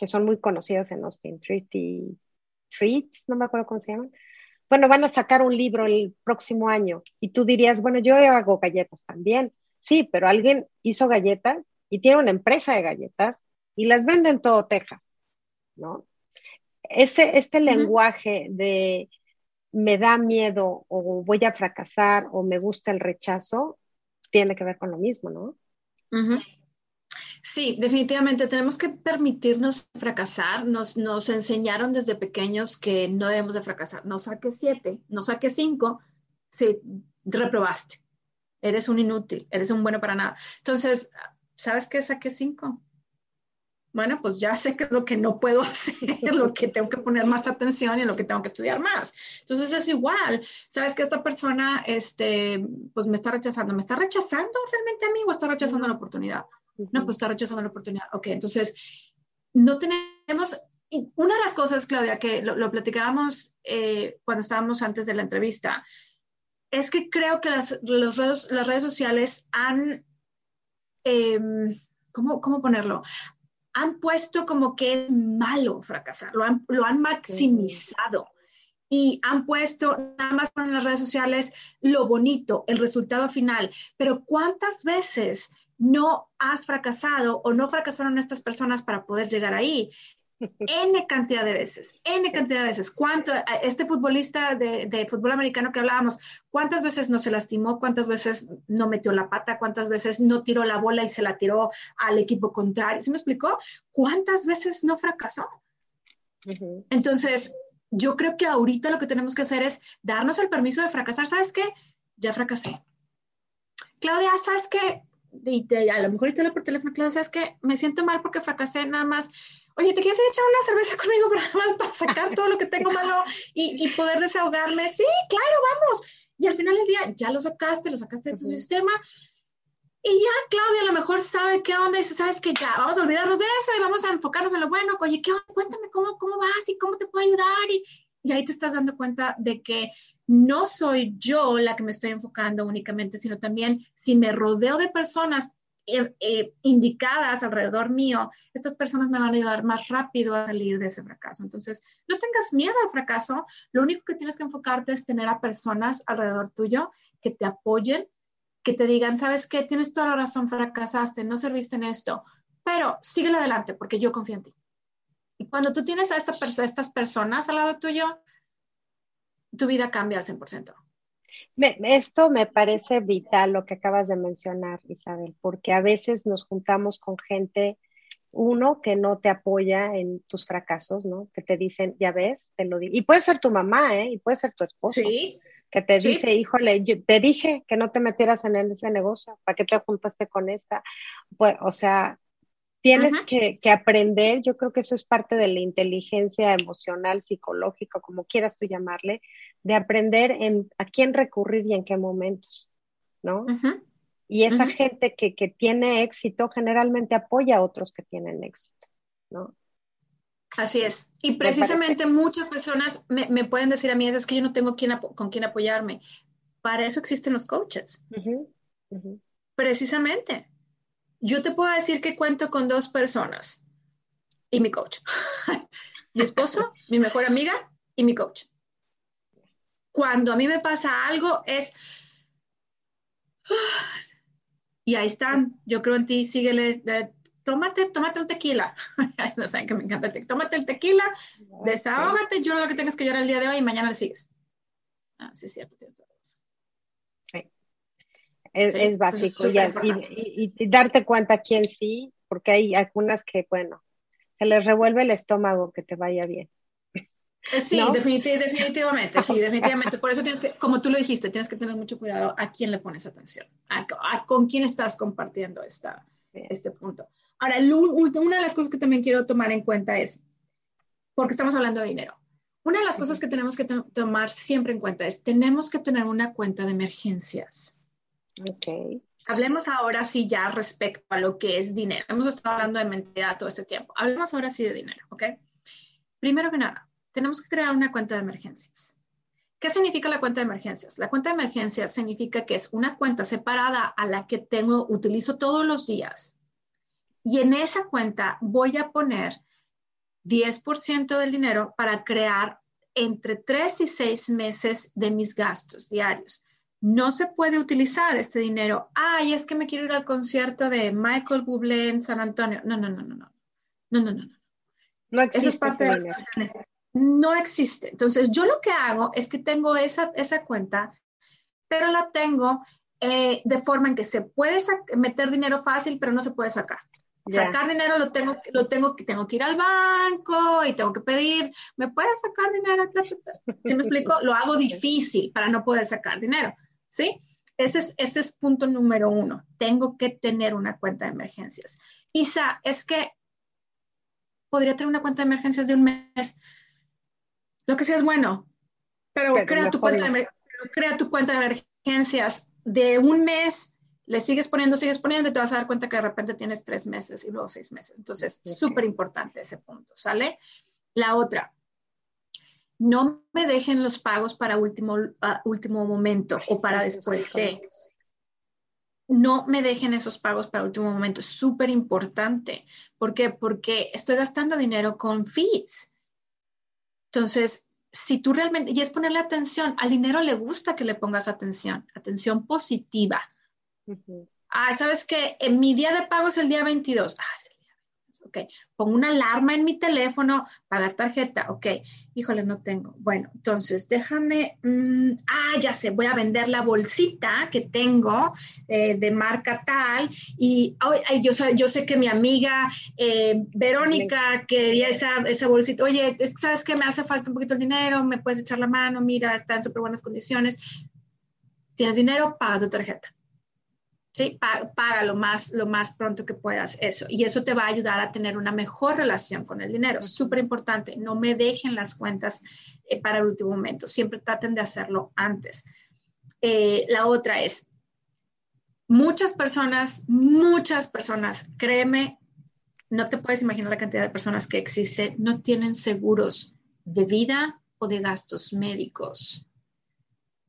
que son muy conocidas en Austin, Treaty, Treats, no me acuerdo cómo se llaman. Bueno, van a sacar un libro el próximo año y tú dirías, bueno, yo hago galletas también. Sí, pero alguien hizo galletas y tiene una empresa de galletas y las vende en todo Texas, ¿no? Este, este lenguaje de me da miedo o voy a fracasar o me gusta el rechazo, tiene que ver con lo mismo, ¿no? Sí, definitivamente tenemos que permitirnos fracasar. Nos, nos enseñaron desde pequeños que no debemos de fracasar. No saques siete, no saques cinco, si reprobaste. Eres un inútil, eres un bueno para nada. Entonces, ¿sabes qué? Saqué cinco bueno, pues ya sé que es lo que no puedo *laughs* hacer, lo que tengo que poner más atención y lo que tengo que estudiar más. Entonces es igual, sabes que esta persona, este, pues me está rechazando, ¿me está rechazando realmente a mí o está rechazando la oportunidad? No, pues está rechazando la oportunidad. Ok, entonces no tenemos, y una de las cosas, Claudia, que lo, platicábamos eh, cuando estábamos antes de la entrevista, es que creo que las, los redes, las redes sociales han... Em, ¿cómo, ¿cómo, ponerlo? han puesto como que es malo fracasar, lo han, lo han maximizado y han puesto nada más en las redes sociales lo bonito, el resultado final. Pero ¿cuántas veces no has fracasado o no fracasaron estas personas para poder llegar ahí? N cantidad de veces, N cantidad de veces. ¿Cuánto, este futbolista de, fútbol americano que hablábamos, cuántas veces no se lastimó, cuántas veces no metió la pata, cuántas veces no tiró la bola y se la tiró al equipo contrario? ¿Se me explicó? ¿Cuántas veces no fracasó? Entonces, yo creo que ahorita lo que tenemos que hacer es darnos el permiso de fracasar. ¿Sabes qué? Ya fracasé. Claudia, ¿sabes qué? Y a lo mejor te lo por teléfono, Claudia, ¿sabes qué? Me siento mal porque fracasé nada más oye, ¿te quieres ir a echar una cerveza conmigo *laughs* para, para sacar todo lo que tengo malo y, poder desahogarme? Sí, claro, vamos. Y al final del día ya lo sacaste, lo sacaste de tu sistema. Y ya Claudia a lo mejor sabe qué onda y dice, sabes que ya, vamos a olvidarnos de eso y vamos a enfocarnos en lo bueno. Oye, ¿qué cuéntame cómo, cómo vas y cómo te puedo ayudar. Y, y ahí te estás dando cuenta de que no soy yo la que me estoy enfocando únicamente, sino también si me rodeo de personas eh, eh, indicadas alrededor mío, estas personas me van a ayudar más rápido a salir de ese fracaso. Entonces, no tengas miedo al fracaso, lo único que tienes que enfocarte es tener a personas alrededor tuyo que te apoyen, que te digan, sabes qué, tienes toda la razón, fracasaste, no serviste en esto, pero síguele adelante porque yo confío en ti. Y cuando tú tienes a esta estas personas al lado tuyo, tu vida cambia al 100% esto me parece vital lo que acabas de mencionar, Isabel, porque a veces nos juntamos con gente, uno, que no te apoya en tus fracasos, ¿no? Que te dicen, ya ves, te lo digo. Y puede ser tu mamá, ¿eh? Y puede ser tu esposo. Sí. Que te dice, híjole, yo te dije que no te metieras en ese negocio, ¿para qué te juntaste con esta? Pues, o sea, tienes que, que, aprender, yo creo que eso es parte de la inteligencia emocional, psicológica, como quieras tú llamarle, de aprender en, a quién recurrir y en qué momentos, ¿no? Y esa gente que, que, tiene éxito generalmente apoya a otros que tienen éxito, ¿no? Así es. Y precisamente muchas personas me, me, pueden decir a mí, es que yo no tengo quien con quién apoyarme. Para eso existen los coaches. Precisamente. Yo te puedo decir que cuento con dos personas y mi coach. *laughs* mi esposo, mi mejor amiga y mi coach cuando a mí me pasa algo es... *sighs* Y ahí están, yo creo en ti, síguele, tómate, tómate un tequila. *laughs* no saben que me encanta el tequila. Tómate el tequila, desahógate, yo lo que tengas que llorar el día de hoy y mañana le sigues. Ah, sí, es cierto, Sí. Es, básico y, y, darte cuenta quién sí, porque hay algunas que, bueno, se les revuelve el estómago que te vaya bien. Eh, sí, definitivamente, sí, definitivamente. Por eso tienes que, como tú lo dijiste, tienes que tener mucho cuidado a quién le pones atención, a, con quién estás compartiendo esta, este punto. Ahora, una de las cosas que también quiero tomar en cuenta es, porque estamos hablando de dinero. Una de las cosas que tenemos que tomar siempre en cuenta es, tenemos que tener una cuenta de emergencias. Ok. Hablemos ahora sí ya respecto a lo que es dinero. Hemos estado hablando de mentalidad todo este tiempo. Hablemos ahora sí de dinero, ¿ok? Primero que nada, tenemos que crear una cuenta de emergencias. ¿Qué significa la cuenta de emergencias? La cuenta de emergencias significa que es una cuenta separada a la que tengo, utilizo todos los días. Y en esa cuenta voy a poner 10% del dinero para crear entre 3 y 6 meses de mis gastos diarios. No se puede utilizar este dinero. Ay, es que me quiero ir al concierto de Michael Bublé en San Antonio. No, no, no, no, no. No, no, no, no. No existe. Eso es parte de No existe. Entonces, yo lo que hago es que tengo esa, esa cuenta, pero la tengo eh, de forma en que se puede meter dinero fácil, pero no se puede sacar. Sacar dinero lo tengo, lo tengo, tengo que ir al banco y tengo que pedir, ¿me puedes sacar dinero? Si me *laughs* explico? Lo hago difícil para no poder sacar dinero, ¿sí? Ese es, ese es punto número uno. Tengo que tener una cuenta de emergencias. Isa, es que podría tener una cuenta de emergencias de un mes. Lo que sea es bueno, pero, crea, tu cuenta de, crea tu cuenta de emergencias de un mes le sigues poniendo, sigues poniendo y te vas a dar cuenta que de repente tienes tres meses y luego seis meses. Entonces, súper importante ese punto, ¿sale? La otra, no me dejen los pagos para último, último momento o para después de. No me dejen esos pagos para último momento. Es súper importante. ¿Por qué? Porque estoy gastando dinero con fees. Entonces, si tú realmente, y es ponerle atención, al dinero le gusta que le pongas atención, atención positiva Ah, ¿sabes qué? En mi día de pago es el día 22. Ah, es el día 22. Ok. Pongo una alarma en mi teléfono, pagar tarjeta. Ok. Híjole, no tengo. Bueno, entonces déjame. Mm, ah, ya sé, voy a vender la bolsita que tengo eh, de marca tal. Y yo, yo sé que mi amiga eh, Verónica quería esa, bolsita. Oye, ¿sabes qué? Me hace falta un poquito el dinero. ¿Me puedes echar la mano? Mira, está en súper buenas condiciones. ¿Tienes dinero? Paga tu tarjeta ¿sí? Paga lo más, lo más pronto que puedas eso. Y eso te va a ayudar a tener una mejor relación con el dinero. Súper importante, no me dejen las cuentas eh, para el último momento. Siempre traten de hacerlo antes. Eh, la otra es, muchas personas, muchas personas, créeme, no te puedes imaginar la cantidad de personas que existen, no tienen seguros de vida o de gastos médicos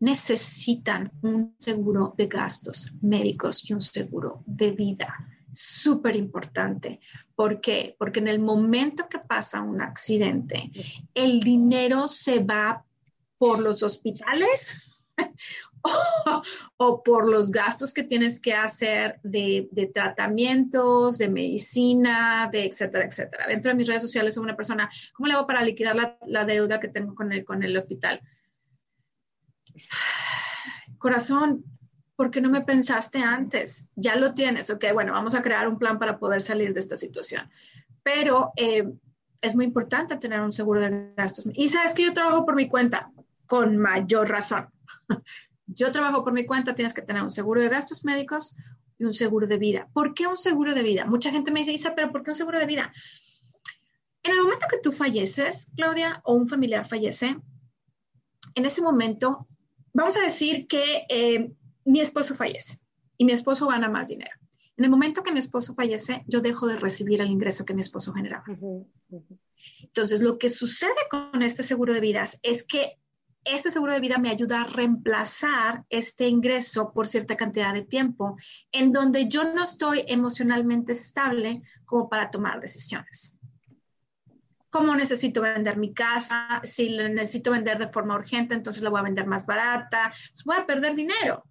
necesitan un seguro de gastos médicos y un seguro de vida. Súper importante. ¿Por qué? Porque en el momento que pasa un accidente, el dinero se va por los hospitales *laughs* o, por los gastos que tienes que hacer de, tratamientos, de medicina, de etcétera, etcétera. Dentro de mis redes sociales soy una persona, ¿cómo le hago para liquidar la, la deuda que tengo con el, con el hospital? Corazón, ¿por qué no me pensaste antes? Ya lo tienes, ok, bueno, vamos a crear un plan para poder salir de esta situación. Pero eh, es muy importante tener un seguro de gastos. Y sabes que yo trabajo por mi cuenta, con mayor razón. *laughs* Yo trabajo por mi cuenta, tienes que tener un seguro de gastos médicos y un seguro de vida. ¿Por qué un seguro de vida? Mucha gente me dice, Isa, pero ¿por qué un seguro de vida? En el momento que tú falleces, Claudia, o un familiar fallece, en ese momento vamos a decir que eh, mi esposo fallece y mi esposo gana más dinero. En el momento que mi esposo fallece, yo dejo de recibir el ingreso que mi esposo generaba. Entonces, lo que sucede con este seguro de vidas es que este seguro de vida me ayuda a reemplazar este ingreso por cierta cantidad de tiempo en donde yo no estoy emocionalmente estable como para tomar decisiones cómo necesito vender mi casa, si la necesito vender de forma urgente, entonces la voy a vender más barata, voy a perder dinero.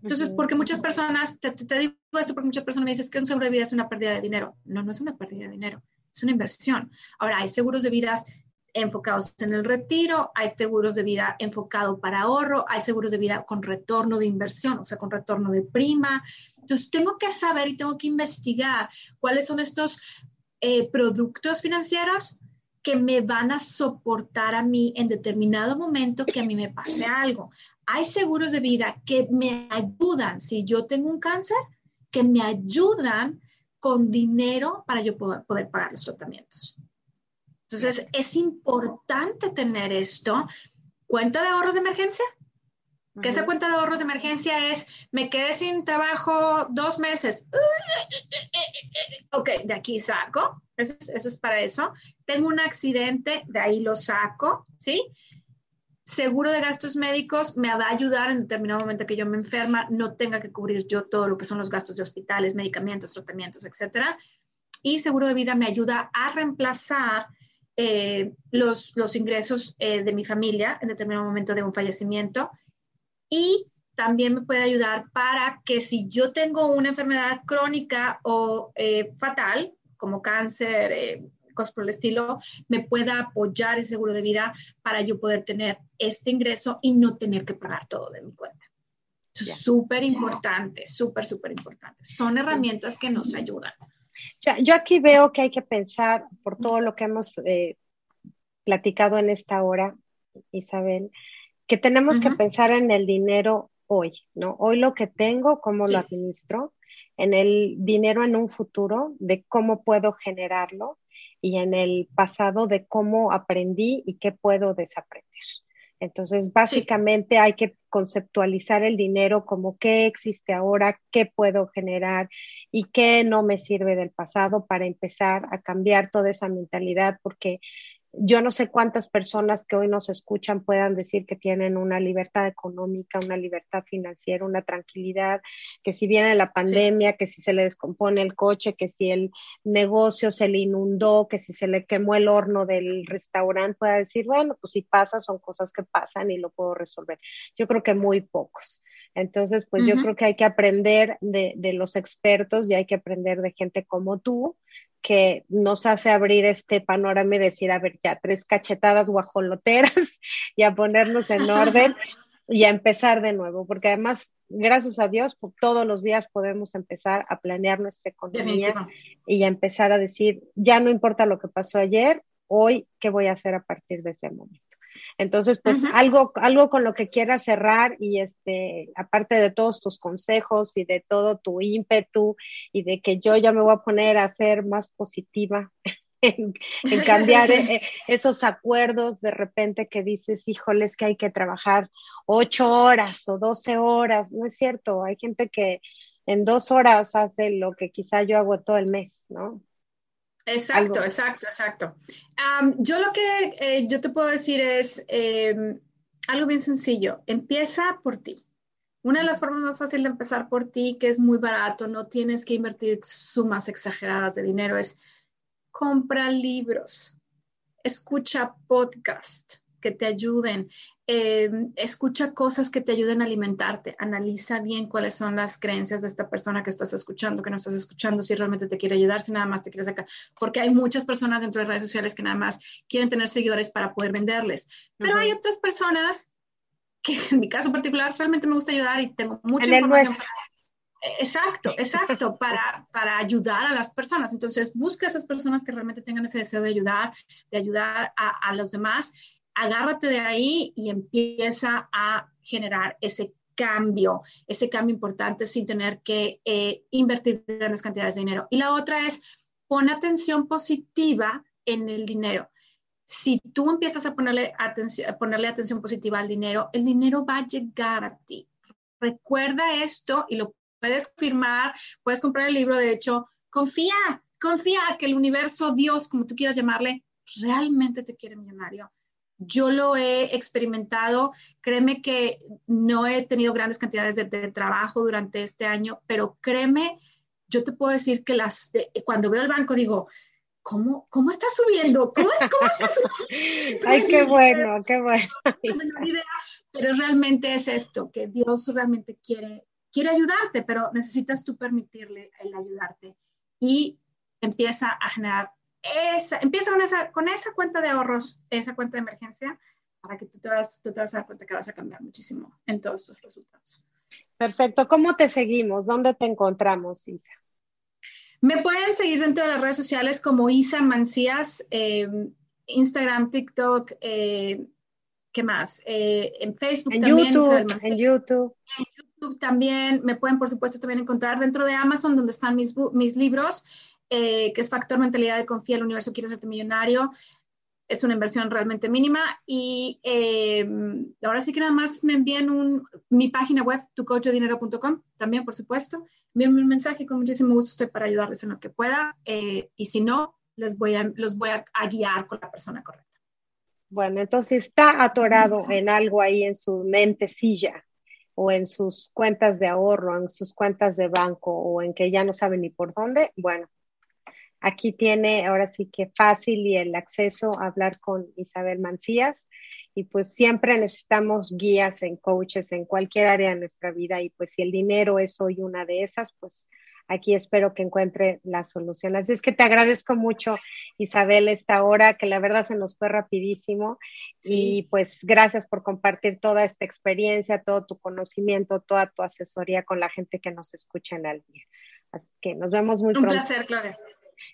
Entonces, porque muchas personas, te, digo esto porque muchas personas me dicen que un seguro de vida es una pérdida de dinero. No, no es una pérdida de dinero, es una inversión. Ahora, hay seguros de vida enfocados en el retiro, hay seguros de vida enfocados para ahorro, hay seguros de vida con retorno de inversión, o sea, con retorno de prima. Entonces, tengo que saber y tengo que investigar cuáles son estos eh, productos financieros que me van a soportar a mí en determinado momento que a mí me pase algo. Hay seguros de vida que me ayudan, si yo tengo un cáncer, que me ayudan con dinero para yo poder, pagar los tratamientos. Entonces, es importante tener esto. Cuenta de ahorros de emergencia. Que esa cuenta de ahorros de emergencia es, me quedé sin trabajo dos meses. Ok, de aquí saco. Eso es, eso es para eso. Tengo un accidente, de ahí lo saco, ¿sí? seguro de gastos médicos me va a ayudar en determinado momento que yo me enferma, no tenga que cubrir yo todo lo que son los gastos de hospitales, medicamentos, tratamientos, etcétera. Y seguro de vida me ayuda a reemplazar eh, los, los, ingresos eh, de mi familia en determinado momento de un fallecimiento. Y también me puede ayudar para que si yo tengo una enfermedad crónica o eh, fatal, como cáncer, cosas por el estilo, me pueda apoyar ese seguro de vida para yo poder tener este ingreso y no tener que pagar todo de mi cuenta. Súper importante, súper, súper importante. Son herramientas que nos ayudan. Yo, aquí veo que hay que pensar por todo lo que hemos eh, platicado en esta hora, Isabel, que tenemos que pensar en el dinero hoy, ¿no? Hoy lo que tengo, cómo lo administro, en el dinero en un futuro, de cómo puedo generarlo y en el pasado de cómo aprendí y qué puedo desaprender. Entonces, básicamente hay que conceptualizar el dinero como qué existe ahora, qué puedo generar y qué no me sirve del pasado para empezar a cambiar toda esa mentalidad, porque yo no sé cuántas personas que hoy nos escuchan puedan decir que tienen una libertad económica, una libertad financiera, una tranquilidad, que si viene la pandemia, que si se le descompone el coche, que si el negocio se le inundó, que si se le quemó el horno del restaurante, pueda decir, bueno, pues si pasa, son cosas que pasan y lo puedo resolver. Yo creo que muy pocos. Entonces, pues yo creo que hay que aprender de, de los expertos y hay que aprender de gente como tú, que nos hace abrir este panorama y decir, a ver, ya tres cachetadas guajoloteras *laughs* y a ponernos en orden *laughs* y a empezar de nuevo, porque además, gracias a Dios, todos los días podemos empezar a planear nuestra economía y a empezar a decir, ya no importa lo que pasó ayer, hoy, ¿qué voy a hacer a partir de ese momento? Entonces, pues algo, algo con lo que quieras cerrar y este, aparte de todos tus consejos y de todo tu ímpetu y de que yo ya me voy a poner a ser más positiva *laughs* en, cambiar eh, eh, esos acuerdos de repente que dices, híjoles, que hay que trabajar ocho horas o doce horas. No es cierto, hay gente que en dos horas hace lo que quizá yo hago todo el mes, ¿no? Exacto, exacto, exacto. yo lo que eh, yo te puedo decir es em, algo bien sencillo. Empieza por ti. Una de las formas más fáciles de empezar por ti, que es muy barato, no tienes que invertir sumas exageradas de dinero, es compra libros, escucha podcast que te ayuden, eh, escucha cosas que te ayuden a alimentarte, analiza bien cuáles son las creencias de esta persona que estás escuchando, que no estás escuchando, si realmente te quiere ayudar, si nada más te quiere sacar, porque hay muchas personas dentro de redes sociales que nada más quieren tener seguidores para poder venderles, pero hay otras personas que en mi caso particular realmente me gusta ayudar y tengo mucha información. Exacto, exacto, para, para ayudar a las personas. Entonces, busca a esas personas que realmente tengan ese deseo de ayudar, de ayudar a, a los demás agárrate de ahí y empieza a generar ese cambio, ese cambio importante sin tener que eh, invertir grandes cantidades de dinero. Y la otra es, pon atención positiva en el dinero. Si tú empiezas a ponerle atención, ponerle atención positiva al dinero, el dinero va a llegar a ti. Recuerda esto y lo puedes firmar, puedes comprar el libro, de hecho, confía, confía que el universo, Dios, como tú quieras llamarle, realmente te quiere millonario yo lo he experimentado. Créeme que no he tenido grandes cantidades de, trabajo durante este año, pero créeme, yo te puedo decir que las, cuando veo el banco digo, ¿cómo, cómo está subiendo? ¿Cómo, cómo está subiendo? *laughs* Ay, qué bueno, qué bueno. pero realmente es esto, que Dios realmente quiere, quiere ayudarte, pero necesitas tú permitirle el ayudarte y empieza a generar esa, empieza con esa, con esa cuenta de ahorros, esa cuenta de emergencia, para que tú te, vas, tú te vas a dar cuenta que vas a cambiar muchísimo en todos tus resultados. Perfecto. ¿Cómo te seguimos? ¿Dónde te encontramos, Isa? Me pueden seguir dentro de las redes sociales como Isa Mancías, eh, Instagram, TikTok, eh, ¿qué más? Eh, en Facebook en también. YouTube, en YouTube. En YouTube también. Me pueden, por supuesto, también encontrar dentro de Amazon, donde están mis, mis libros. Eh, que es Factor Mentalidad de Confía, el universo quiere hacerte millonario. es una inversión realmente mínima y eh, ahora sí que nada más me envíen un, mi página web, tucochodinero.com, también por supuesto, envíenme un mensaje con muchísimo gusto para ayudarles en lo que pueda eh, y si no, les voy a, los voy a, guiar con la persona correcta. Bueno, entonces está atorado en algo ahí en su mentecilla o en sus cuentas de ahorro, en sus cuentas de banco o en que ya no sabe ni por dónde, bueno, aquí tiene ahora sí que fácil y el acceso a hablar con Isabel Mancías y pues siempre necesitamos guías en coaches en cualquier área de nuestra vida y pues si el dinero es hoy una de esas, pues aquí espero que encuentre la solución. Así es que te agradezco mucho, Isabel, esta hora, que la verdad se nos fue rapidísimo. Y pues gracias por compartir toda esta experiencia, todo tu conocimiento, toda tu asesoría con la gente que nos escucha en el día. Así que nos vemos muy pronto. Un placer, Claudia.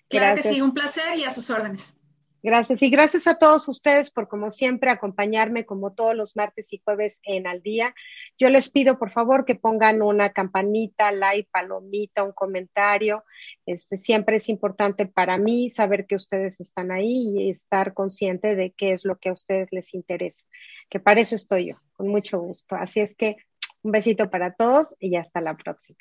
Claro que sí, un placer y a sus órdenes. Gracias y gracias a todos ustedes por como siempre acompañarme como todos los martes y jueves en al día. Yo les pido por favor que pongan una campanita, like, palomita, un comentario. Este siempre es importante para mí saber que ustedes están ahí y estar consciente de qué es lo que a ustedes les interesa. Que para eso estoy yo, con mucho gusto. Así es que un besito para todos y hasta la próxima.